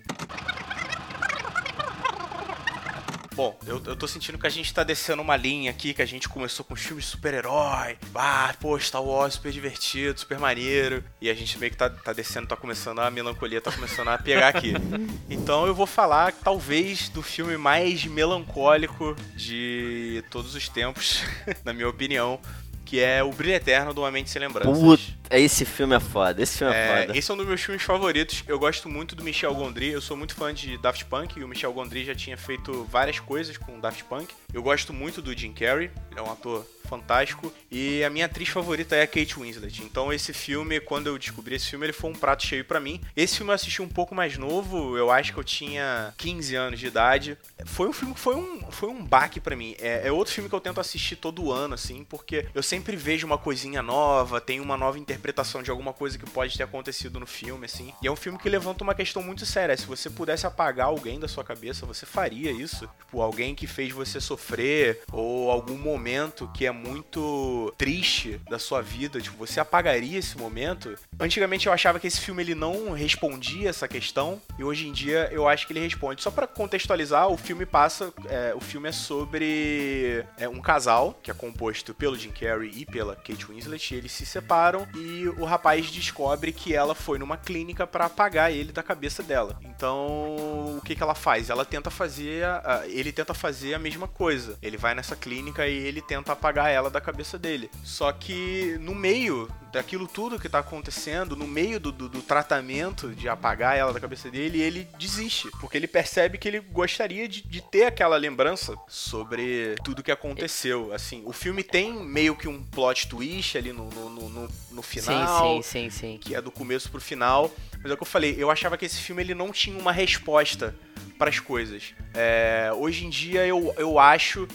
S3: Bom, eu, eu tô sentindo que a gente tá descendo uma linha aqui, que a gente começou com filmes de super-herói. Ah, pô, Star Wars super divertido, super maneiro. E a gente meio que tá, tá descendo, tá começando, a melancolia tá começando a pegar aqui. Então eu vou falar, talvez, do filme mais melancólico de todos os tempos, na minha opinião, que é O Brilho Eterno do Uma Mente Sem Lembranças.
S2: Puta, esse filme é foda, esse filme é,
S3: É,
S2: foda.
S3: esse é um dos meus filmes favoritos. Eu gosto muito do Michel Gondry. Eu sou muito fã de Daft Punk. E o Michel Gondry já tinha feito várias coisas com Daft Punk. Eu gosto muito do Jim Carrey. Ele é um ator fantástico. E a minha atriz favorita é a Kate Winslet. Então esse filme, quando eu descobri esse filme, ele foi um prato cheio pra mim. Esse filme eu assisti um pouco mais novo. Eu acho que eu tinha 15 anos de idade. Foi um filme que foi um, foi um baque pra mim. É, é outro filme que eu tento assistir todo ano, assim, porque eu sempre vejo uma coisinha nova, tem uma nova interpretação de alguma coisa que pode ter acontecido no filme, assim. E é um filme que levanta uma questão muito séria. Se você pudesse apagar alguém da sua cabeça, você faria isso? Tipo, alguém que fez você sofrer, ou algum momento que é muito triste da sua vida, tipo, você apagaria esse momento? Antigamente eu achava que esse filme ele não respondia essa questão, e hoje em dia eu acho que ele responde. Só pra contextualizar, o filme passa, é, o filme é sobre é, um casal que é composto pelo Jim Carrey e pela Kate Winslet, eles se separam e o rapaz descobre que ela foi numa clínica pra apagar ele da cabeça dela. Então, o que que ela faz? Ela tenta fazer, a- ele tenta fazer a mesma coisa. Ele vai nessa clínica e ele tenta apagar ela da cabeça dele. Só que no meio daquilo tudo que tá acontecendo, no meio do, do, do tratamento de apagar ela da cabeça dele, ele desiste. Porque ele percebe que ele gostaria de, de ter aquela lembrança sobre tudo que aconteceu. Assim, o filme tem meio que um plot twist ali no, no, no, no- no final
S2: Sim, sim, sim, sim.
S3: que é do começo pro final. Mas é o que eu falei, eu achava que esse filme ele não tinha uma resposta para as coisas. É, hoje em dia eu, eu acho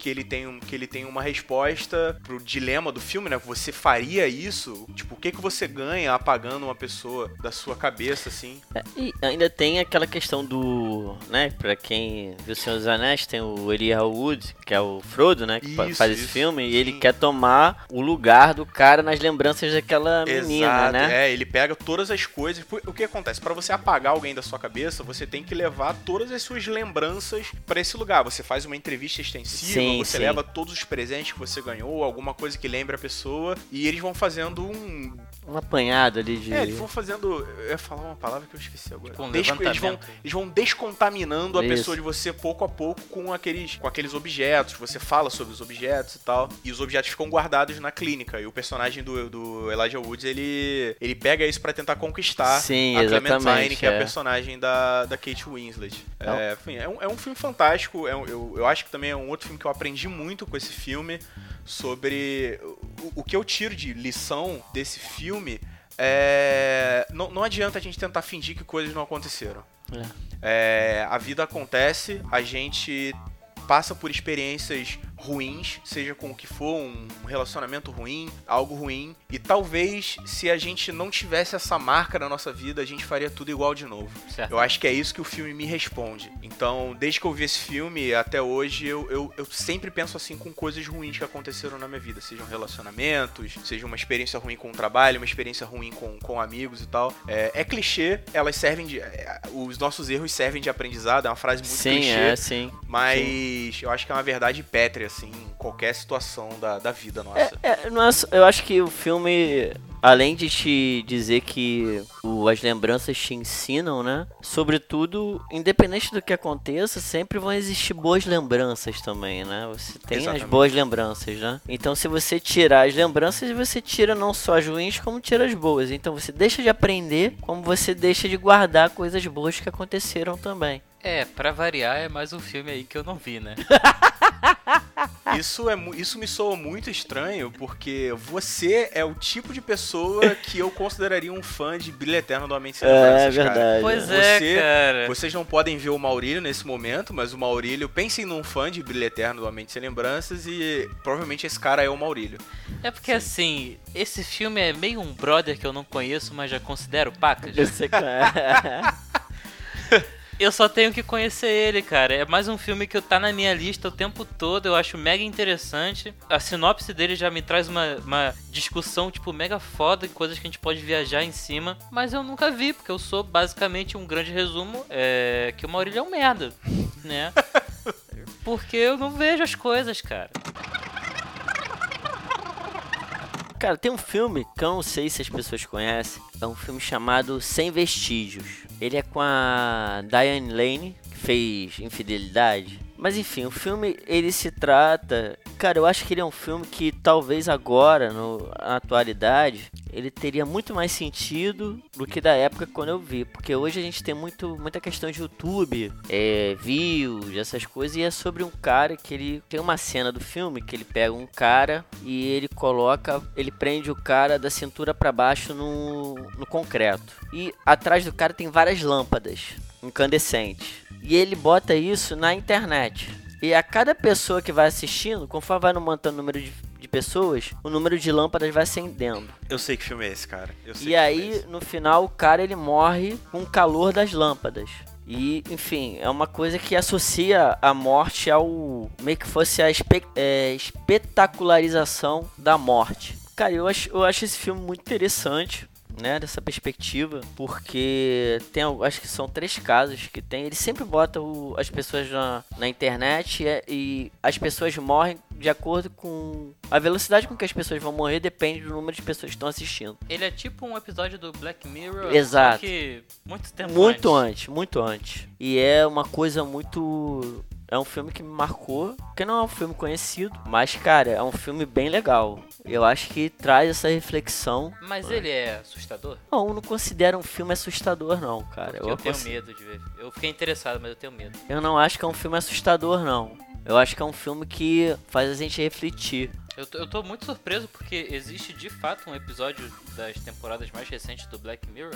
S3: que ele tem um, que ele tem uma resposta pro dilema do filme, né? Você faria isso? Tipo, o que que você ganha apagando uma pessoa da sua cabeça assim?
S2: É, E ainda tem aquela questão do, né, pra quem viu Senhor dos Anéis, tem o Elijah Wood, que é o Frodo, né, que
S3: Isso,
S2: faz esse
S3: isso,
S2: filme, e ele
S3: sim.
S2: quer tomar o lugar do cara nas lembranças daquela menina,
S3: Exato,
S2: né?
S3: É, ele pega todas as coisas. O que acontece? Pra você apagar alguém da sua cabeça, você tem que levar todas as suas lembranças pra esse lugar. Você faz uma entrevista extensiva,
S2: Sim,
S3: você
S2: sim.
S3: leva todos os presentes que você ganhou, alguma coisa que lembre a pessoa, e eles vão fazendo um.
S2: Um apanhado ali de...
S3: É, eles vão fazendo. Eu ia falar uma palavra que eu esqueci agora.
S1: Tipo um
S3: Des- eles, vão, eles vão descontaminando a
S2: Isso.
S3: pessoa de você pouco a pouco com aqueles, com aqueles objetos. Você fala sobre os objetos e tal. E os objetos ficam guardados na clínica. E o personagem do, do Elijah Woods, ele, ele pega isso pra tentar conquistar
S2: Sim,
S3: a Clementine, que é, a
S2: é.
S3: personagem da, da Kate Winslet.
S2: Então-
S3: É, enfim, é, um, é um filme fantástico. É um- eu, eu acho que também é um outro filme que eu aprendi muito com esse filme sobre o, o que eu tiro de lição desse filme. É, não, não adianta a gente tentar fingir que coisas não aconteceram.
S2: É.
S3: É, a vida acontece, a gente passa por experiências ruins, seja com o que for, um relacionamento ruim, algo ruim, e talvez se a gente não tivesse essa marca na nossa vida, a gente faria tudo igual de novo.
S1: Certo.
S3: Eu acho que é isso que o filme me responde. Então, desde que eu vi esse filme até hoje, eu, eu, eu sempre penso assim com coisas ruins que aconteceram na minha vida. Sejam relacionamentos, seja uma experiência ruim com o trabalho, uma experiência ruim com, com amigos e tal. É, é clichê, elas servem de. é, os nossos erros servem de aprendizado, é uma frase muito
S2: Sim,
S3: clichê.
S2: é, sim.
S3: Mas eu acho que é uma verdade pétrea, assim, em qualquer situação da, da vida nossa.
S2: É, não é só- eu acho que o filme, além de te dizer que o- as lembranças te ensinam, né? Sobretudo, independente do que aconteça, sempre vão existir boas lembranças também, né? Você tem
S3: Exatamente.
S2: as boas lembranças, né? Então, se você tirar as lembranças, você tira não só as ruins, como tira as boas. Então, você deixa de aprender, como você deixa de guardar coisas boas que aconteceram também.
S1: É, pra variar, é mais um filme aí que eu não vi, né?
S3: Isso, é, isso me soa muito estranho, porque você é o tipo de pessoa que eu consideraria um fã de Brilho Eterno do Mente Sem
S2: É,
S3: Lembranças, cara.
S2: verdade.
S1: Pois é,
S3: Você-
S1: cara.
S3: Vocês não podem ver o Maurílio nesse momento, mas o Maurílio, pensem num fã de Brilho Eterno do Mente Sem Lembranças e provavelmente esse cara é o Maurílio.
S1: É porque assim, esse filme é meio um brother que eu não conheço, mas já considero pacas.
S2: Você... é.
S1: Eu só tenho que conhecer ele, cara. É mais um filme que tá na minha lista o tempo todo. Eu acho mega interessante. A sinopse dele já me traz uma, uma discussão, tipo, mega foda, coisas que a gente pode viajar em cima. Mas eu nunca vi, porque eu sou basicamente um grande resumo. É que o Maurílio é um merda, né? Porque eu não vejo as coisas, cara.
S2: Cara, tem um filme que eu não sei se as pessoas conhecem. É um filme chamado Sem Vestígios. Ele é com a Diane Lane, que fez Infidelidade. Mas enfim, o filme ele se trata. Cara, eu acho que ele é um filme que talvez agora, no, na atualidade, ele teria muito mais sentido do que da época quando eu vi. Porque hoje a gente tem muito, muita questão de YouTube, é, views, essas coisas. E é sobre um cara que ele. Tem uma cena do filme que ele pega um cara e ele coloca. Ele prende o cara da cintura para baixo no, no concreto. E atrás do cara tem várias lâmpadas incandescentes. E ele bota isso na internet. E a cada pessoa que vai assistindo, conforme vai aumentando o número de, de pessoas, o número de lâmpadas vai acendendo.
S3: Eu sei que filme é esse, cara.
S2: E
S3: é
S2: aí,
S3: esse.
S2: no final, o cara ele morre com o calor das lâmpadas. E, enfim, é uma coisa que associa a morte ao. meio que fosse a espe- é, espetacularização da morte. Cara, eu acho, eu acho esse filme muito interessante. Né, dessa perspectiva, porque tem, acho que são três casos que tem. Ele sempre bota o- as pessoas na, na internet e, é- e as pessoas morrem de acordo com a velocidade com que as pessoas vão morrer depende do número de pessoas que estão assistindo.
S1: Ele é tipo um episódio do Black Mirror.
S2: Exato.
S1: Muito tempo
S2: Muito
S1: antes.
S2: antes, muito antes. E é uma coisa muito. É um filme que me marcou, que não é um filme conhecido, mas cara, é um filme bem legal. Eu acho que traz essa reflexão.
S1: Mas ele é assustador?
S2: Não, eu não considero um filme assustador não, cara.
S1: Porque eu, tenho
S2: consi-
S1: medo de ver. Eu fiquei interessado, mas eu tenho medo.
S2: eu não acho que é um filme assustador não. Eu acho que é um filme que faz a gente refletir.
S1: Eu tô, eu tô muito surpreso porque existe de fato um episódio das temporadas mais recentes do Black Mirror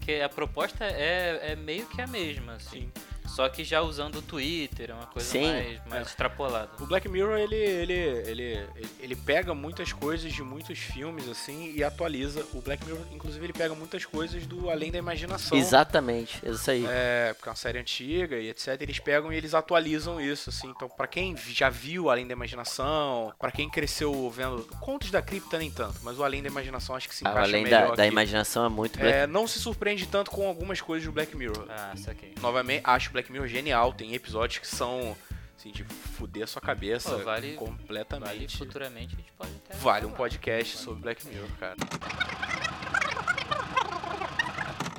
S1: que a proposta é, é meio que a mesma, assim. Só que já usando o Twitter, é uma coisa
S2: Sim.
S1: mais, mais extrapolada.
S3: O Black Mirror, ele, ele, ele, ele, pega muitas coisas de muitos filmes, assim, e atualiza. O Black Mirror, inclusive, ele pega muitas coisas do Além da Imaginação.
S2: Exatamente, é isso aí.
S3: É, porque é uma série antiga e etc. Eles pegam e eles atualizam isso, assim. Então, pra quem já viu Além da Imaginação, pra quem cresceu vendo Contos da Cripta, nem tanto, mas o Além da Imaginação acho que se
S2: Ah,
S3: encaixa
S2: além
S3: melhor
S2: da, da imaginação é muito Black
S3: É, não se surpreende tanto com algumas coisas do Black Mirror.
S1: Ah, saquei.
S3: Novamente, acho Black Mirror genial. Tem episódios que são, assim, de fuder a sua cabeça
S1: Pô, vale- Vale
S3: completamente.
S1: futuramente a gente pode até.
S3: Vale um podcast sobre Black Mirror, cara.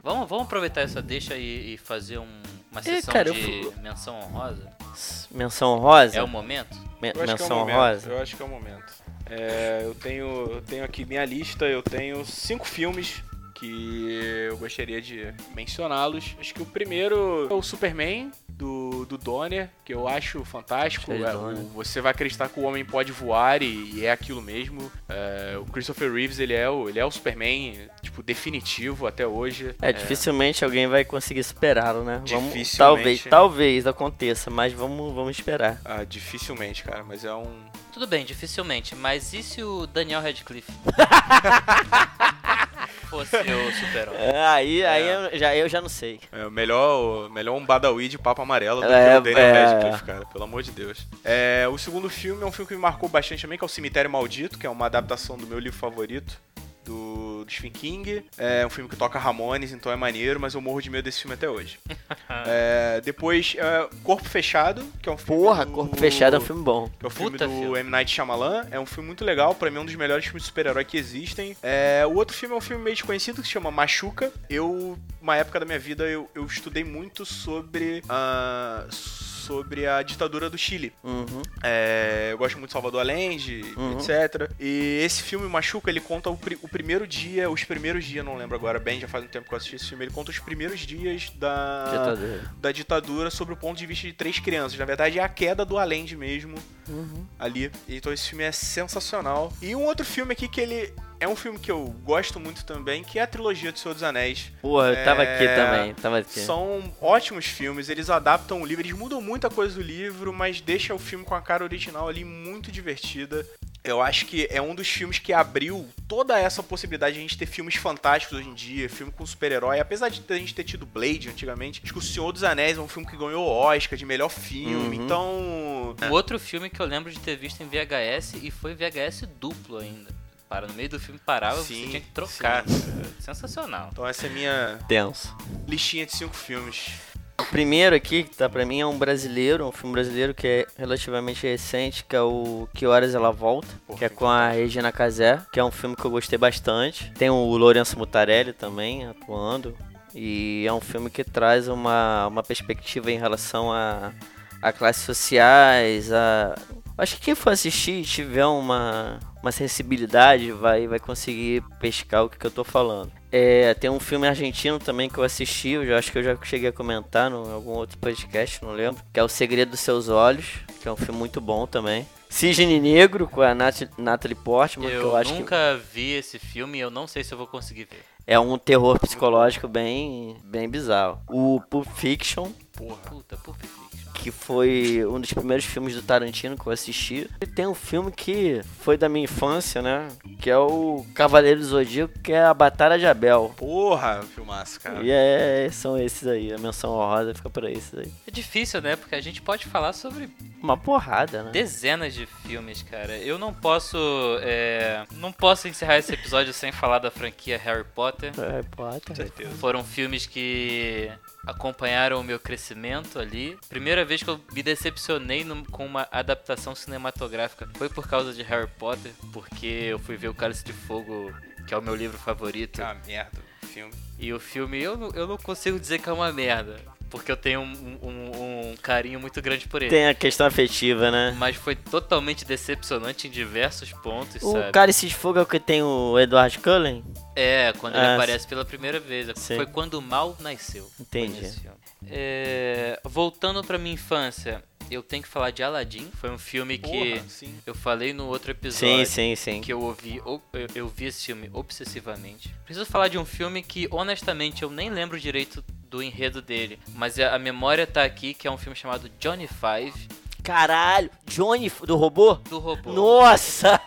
S1: Vamos, vamos aproveitar essa deixa e, e fazer um- uma
S2: É,
S1: sessão
S2: cara, eu
S1: de
S2: fui-
S1: menção honrosa?
S2: Menção honrosa?
S1: É o momento?
S2: Men-
S3: Eu acho que é o
S2: menção
S3: momento.
S2: honrosa?
S3: Eu acho que é o momento. É, eu tenho, eu tenho aqui minha lista. Eu tenho cinco filmes que eu gostaria de mencioná-los. Acho que o primeiro é o Superman do, do Donner, que eu acho fantástico. É,
S2: Donner.
S3: o- você vai acreditar que o homem pode voar e, e é aquilo mesmo. É, o Christopher Reeves ele é o, ele é o Superman tipo definitivo até hoje.
S2: É, dificilmente alguém vai conseguir superá-lo, né? Vamos,
S3: Dificilmente.
S2: talvez, talvez aconteça, mas vamos, vamos esperar.
S3: Ah, dificilmente, cara, mas é um
S1: Tudo bem, dificilmente, mas e se o Daniel Radcliffe fosse o super-homem?
S2: É, Aí, aí eu, já, eu já não sei.
S3: É o melhor, o melhor um Badawi de papo amarelo do
S2: É,
S3: que o Daniel
S2: é.
S3: Radcliffe, cara. Pelo amor de Deus. É, o segundo filme é um filme que me marcou bastante também, que é o Cemitério Maldito, que é uma adaptação do meu livro favorito, do, do Stephen King. É um filme que toca Ramones, então é maneiro, mas eu morro de medo desse filme até hoje. É, depois, é, Corpo Fechado, que é um filme
S2: Porra,
S3: do-
S2: Corpo Fechado é um filme bom.
S3: que é o filme
S1: Puta
S3: do
S1: filme.
S3: M. Night Shyamalan. É um filme muito legal, pra mim é um dos melhores filmes de super-herói que existem. É, o outro filme é um filme meio desconhecido que se chama Machuca. Eu, uma época da minha vida, eu, eu estudei muito sobre, ah, sobre a ditadura do Chile.
S2: Uhum.
S3: É, eu gosto muito de Salvador Allende,
S2: Uhum.
S3: etc. E esse filme, Machuca, ele conta o, pri- o primeiro dia, os primeiros dias, não lembro agora bem, já faz um tempo que eu assisti esse filme, ele conta os primeiros dias da,
S2: Ditadura.
S3: da ditadura sobre o ponto de vista de três crianças. Na verdade, é a queda do Allende mesmo
S2: Uhum.
S3: ali. Então esse filme é sensacional. E um outro filme aqui que ele é um filme que eu gosto muito também, que é a trilogia do Senhor dos Anéis.
S2: Porra, eu tava aqui
S3: É,
S2: também, tava aqui.
S3: São ótimos filmes, eles adaptam o livro, eles mudam muita coisa do livro, mas deixa o filme com a cara original ali muito divertida. Eu acho que é um dos filmes que abriu toda essa possibilidade de a gente ter filmes fantásticos hoje em dia, filme com super-herói. Apesar de a gente ter tido Blade antigamente, acho que O Senhor dos Anéis é um filme que ganhou Oscar de melhor filme.
S2: Uhum.
S3: Então,
S1: Um outro filme que eu lembro de ter visto em VHS e foi VHS duplo ainda. Para no meio do filme parava,
S3: Sim,
S1: você tinha que trocar.
S3: sim.
S1: cara. Sensacional.
S3: então essa é a minha
S2: Tenso.
S3: listinha de cinco filmes.
S2: O primeiro aqui, que tá pra mim, é um brasileiro, um filme brasileiro que é relativamente recente, que é o Que Horas Ela Volta,
S3: Porra,
S2: que é com a Regina Casé, que é um filme que eu gostei bastante. Tem o Lourenço Mutarelli também atuando. E é um filme que traz uma, uma perspectiva em relação a, a classes sociais, a... Acho que quem for assistir e tiver uma, uma sensibilidade vai, vai conseguir pescar o que, que eu tô falando. É, tem um filme argentino também que eu assisti, eu já, acho que eu já cheguei a comentar no, em algum outro podcast, não lembro, que é O Segredo dos Seus Olhos, que é um filme muito bom também. Cisne Negro com a Nat Natalie Portman, que
S1: Eu,
S2: eu acho que
S1: nunca vi esse filme e eu não sei se eu vou conseguir ver.
S2: é um terror psicológico bem, bem bizarro. O Pulp Fiction,
S3: Porra.
S1: Puta, por Fiction.
S2: Que foi um dos primeiros filmes do Tarantino que eu assisti. E tem um filme que foi da minha infância, né? Que é o Cavaleiro do Zodíaco, que é a Batalha de Abel.
S3: Porra, filmaço, cara.
S2: E é, são esses aí, a menção honrosa fica pra esses aí.
S1: É difícil, né? Porque a gente pode falar sobre
S2: Uma porrada, né?
S1: dezenas de filmes, cara. Eu não posso. é, não posso encerrar esse episódio sem falar da franquia Harry Potter.
S2: Harry Potter.
S3: Com certeza.
S1: Foram filmes que acompanharam o meu crescimento ali. Primeira vez que eu me decepcionei num- com uma adaptação cinematográfica foi por causa de Harry Potter, porque eu fui ver o Cálice de Fogo, que é o meu livro favorito.
S3: Ah, merda. Filme.
S1: E o filme eu, eu não consigo dizer que é uma merda, porque eu tenho um, um- um carinho muito grande por ele.
S2: Tem a questão afetiva, né?
S1: Mas foi totalmente decepcionante em diversos pontos,
S2: O
S1: sabe?
S2: Cálice de Fogo é o que tem o Edward Cullen?
S1: É, quando ele
S2: Ah,
S1: aparece pela primeira vez.
S2: sim.
S1: Foi quando o mal nasceu.
S2: Entendi.
S1: É, voltando pra minha infância, eu tenho que falar de Aladdin. Foi um filme que
S3: Porra, sim.
S1: eu falei no outro
S2: Sim,
S1: episódio.
S2: sim, sim.
S1: Que eu ouvi, eu- eu vi esse filme obsessivamente. Preciso falar de um filme que, honestamente, eu nem lembro direito do enredo dele. Mas a memória tá aqui, que é um filme chamado Johnny Five,
S2: Caralho, Johnny do robô?
S1: do robô.
S2: Nossa!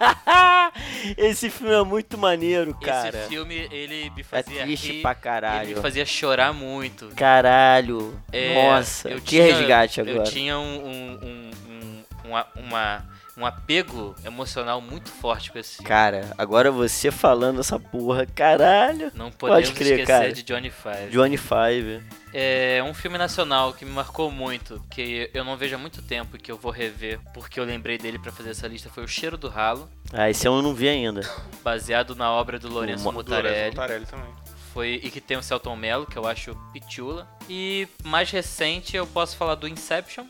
S2: Esse filme é muito maneiro, cara.
S1: Esse filme, ele me
S2: é
S1: fazia
S2: triste
S1: rir,
S2: pra
S1: ele
S2: caralho.
S1: me fazia chorar muito.
S2: Caralho.
S1: É,
S2: Nossa,
S1: eu
S2: que
S1: tinha-
S2: resgate
S1: Eu
S2: agora.
S1: tinha um, um, um, um, uma- uma- um apego emocional muito forte com esse filme.
S2: Cara, agora você falando essa porra, caralho.
S1: Não podemos
S2: crer,
S1: esquecer
S2: cara.
S1: de Johnny Five.
S2: Johnny Five.
S1: É um filme nacional que me marcou muito, que eu não vejo há muito tempo e que eu vou rever, porque eu lembrei dele pra fazer essa lista, foi O Cheiro do Ralo,
S2: Ah, esse eu não vi ainda.
S1: baseado na obra do Lourenço
S2: Mo-
S3: Do Lourenço
S1: Mutarelli.
S3: Mutarelli também.
S1: Foi, e que tem o Celton Mello, que eu acho pitula. E mais recente eu posso falar do Inception,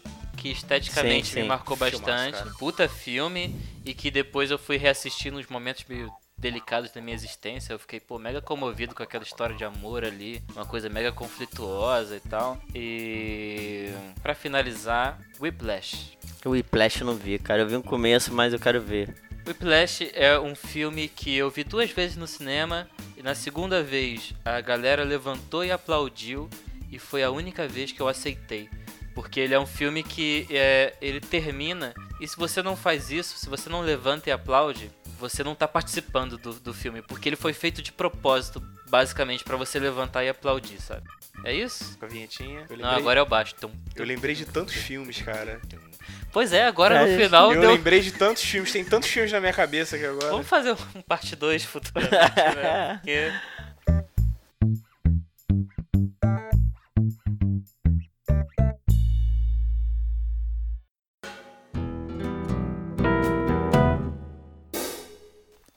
S1: que esteticamente
S2: Sim,
S1: me
S2: sim.
S1: marcou
S3: Filmaço,
S1: bastante.
S3: cara.
S1: Puta filme, e que depois eu fui reassistir nos momentos meio delicados da minha existência. Eu fiquei, pô, mega comovido com aquela história de amor ali, uma coisa mega conflituosa e tal. E pra finalizar, Whiplash.
S2: O Whiplash eu não vi, cara. Eu vi um começo, mas eu quero ver.
S1: Whiplash é um filme que eu vi duas vezes no cinema e na segunda vez a galera levantou e aplaudiu e foi a única vez que eu aceitei. Porque ele é um filme que é, ele termina e se você não faz isso, se você não levanta e aplaude, você não tá participando do, do filme. Porque ele foi feito de propósito, basicamente, pra você levantar e aplaudir, sabe? É isso?
S3: Com a vinhetinha. Eu
S1: Não,
S3: lembrei,
S1: agora é o baixo. Tum,
S3: eu lembrei de tantos filmes, cara.
S1: Pois é, agora
S2: É,
S1: no final
S3: eu
S1: deu
S3: lembrei de tantos filmes. Tem tantos filmes na minha cabeça que agora.
S1: Vamos fazer um parte 2 futuramente, né? Porque...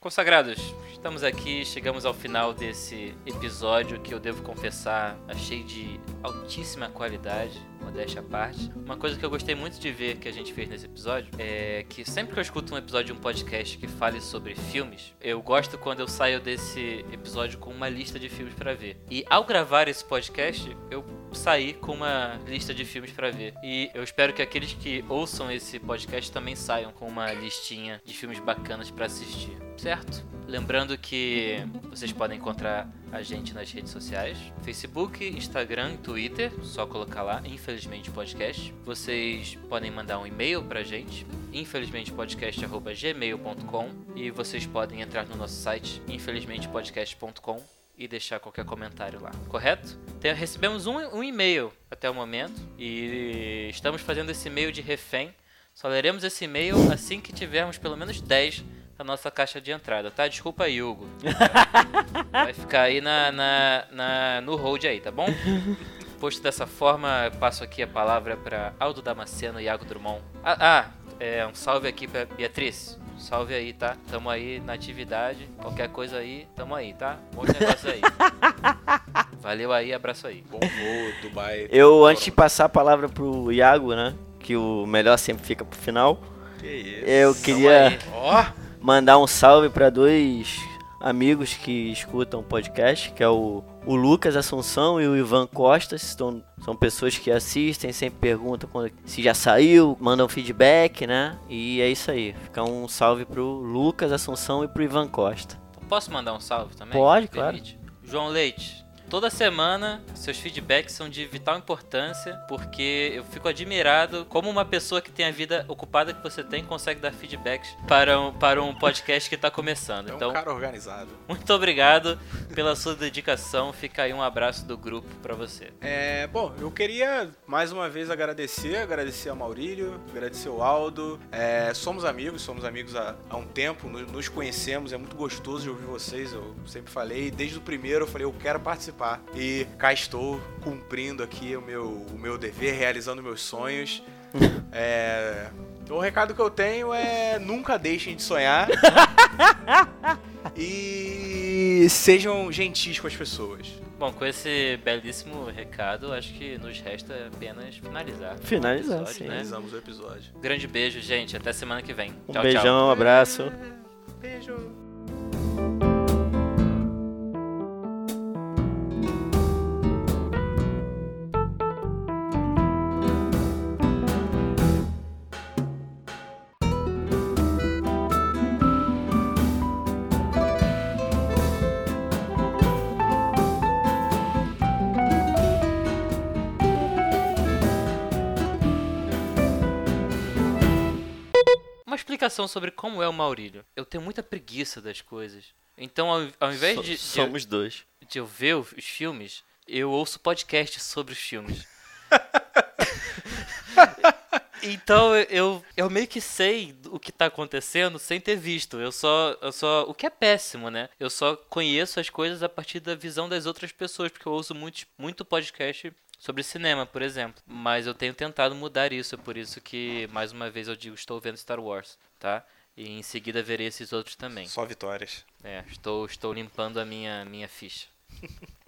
S1: Consagrados, estamos aqui, chegamos ao final desse episódio que eu devo confessar, achei de altíssima qualidade, modéstia à parte. Uma coisa que eu gostei muito de ver que a gente fez nesse episódio é que sempre que eu escuto um episódio de um podcast que fale sobre filmes, eu gosto quando eu saio desse episódio com uma lista de filmes pra ver. E ao gravar esse podcast, eu saí com uma lista de filmes pra ver. E eu espero que aqueles que ouçam esse podcast também saiam com uma listinha de filmes bacanas pra assistir, certo? Lembrando que vocês podem encontrar a gente nas redes sociais: Facebook, Instagram Twitter. Só colocar lá, infelizmente podcast. Vocês podem mandar um e-mail pra gente, infelizmentepodcast@gmail.com e vocês podem entrar no nosso site infelizmentepodcast.com e deixar qualquer comentário lá, correto? Recebemos um, um e-mail até o momento e estamos fazendo esse e-mail de refém. Só leremos esse e-mail assim que tivermos pelo menos 10 na nossa caixa de entrada, tá? Desculpa aí, Hugo. Vai ficar aí na, na, na- no hold aí, tá bom? Posto dessa forma, passo aqui a palavra para Aldo Damasceno e Iago Drummond. Ah, ah, é, um salve aqui pra Beatriz. Salve aí, tá? Tamo aí na atividade. Qualquer coisa aí, tamo aí, tá? Bom negócio aí. Valeu aí, abraço aí.
S3: Bom voo, Dubai.
S2: Eu, antes de passar a palavra pro Iago, né? Que o melhor sempre fica pro final.
S3: Que isso.
S2: Eu queria.
S3: Ó,
S2: mandar um salve para dois amigos que escutam o podcast, que é o, o Lucas Assunção e o Ivan Costa. São, são pessoas que assistem, sempre perguntam quando, se já saiu, mandam feedback, né? E é isso aí. Fica um salve pro Lucas Assunção e pro Ivan Costa.
S1: Posso mandar um salve também?
S2: Pode,
S1: permite? João Leite. Toda semana, seus feedbacks são de vital importância, porque eu fico admirado como uma pessoa que tem a vida ocupada que você tem consegue dar feedbacks para um, para um podcast que está começando.
S3: é um
S1: Então,
S3: cara organizado.
S1: muito obrigado pela sua dedicação. Fica aí um abraço do grupo para você.
S3: É, bom, eu queria mais uma vez agradecer, agradecer ao Maurílio, agradecer ao Aldo. É, somos amigos, somos amigos há, há um tempo, no- nos conhecemos, é muito gostoso de ouvir vocês, eu sempre falei, desde o primeiro eu falei, eu quero participar. E cá estou, cumprindo aqui o meu, o meu dever, realizando meus sonhos. É, o recado que eu tenho é nunca deixem de sonhar. e sejam gentis com as pessoas.
S1: Bom, com esse belíssimo recado, acho que nos resta apenas finalizar.
S2: Finalizar,
S1: episódio,
S2: sim.
S1: né?
S3: Finalizamos o episódio.
S1: Grande beijo, gente. Até semana que vem.
S2: Um
S1: tchau,
S2: beijão,
S1: tchau.
S2: um abraço.
S3: Beijo.
S1: Sobre como é o Maurílio. Eu tenho muita preguiça das coisas. Então, ao, ao invés
S2: So-
S1: de, de,
S2: somos dois.
S1: de eu ver os filmes, eu ouço podcasts sobre os filmes. então eu, eu meio que sei o que tá acontecendo sem ter visto. Eu só, eu só. O que é péssimo, né? Eu só conheço as coisas a partir da visão das outras pessoas, porque eu ouço muito, muito podcast sobre cinema, por exemplo. Mas eu tenho tentado mudar isso, é por isso que, mais uma vez, eu digo estou vendo Star Wars, tá? E em seguida verei esses outros também.
S3: Só vitórias.
S1: É, estou, estou limpando a minha, minha ficha.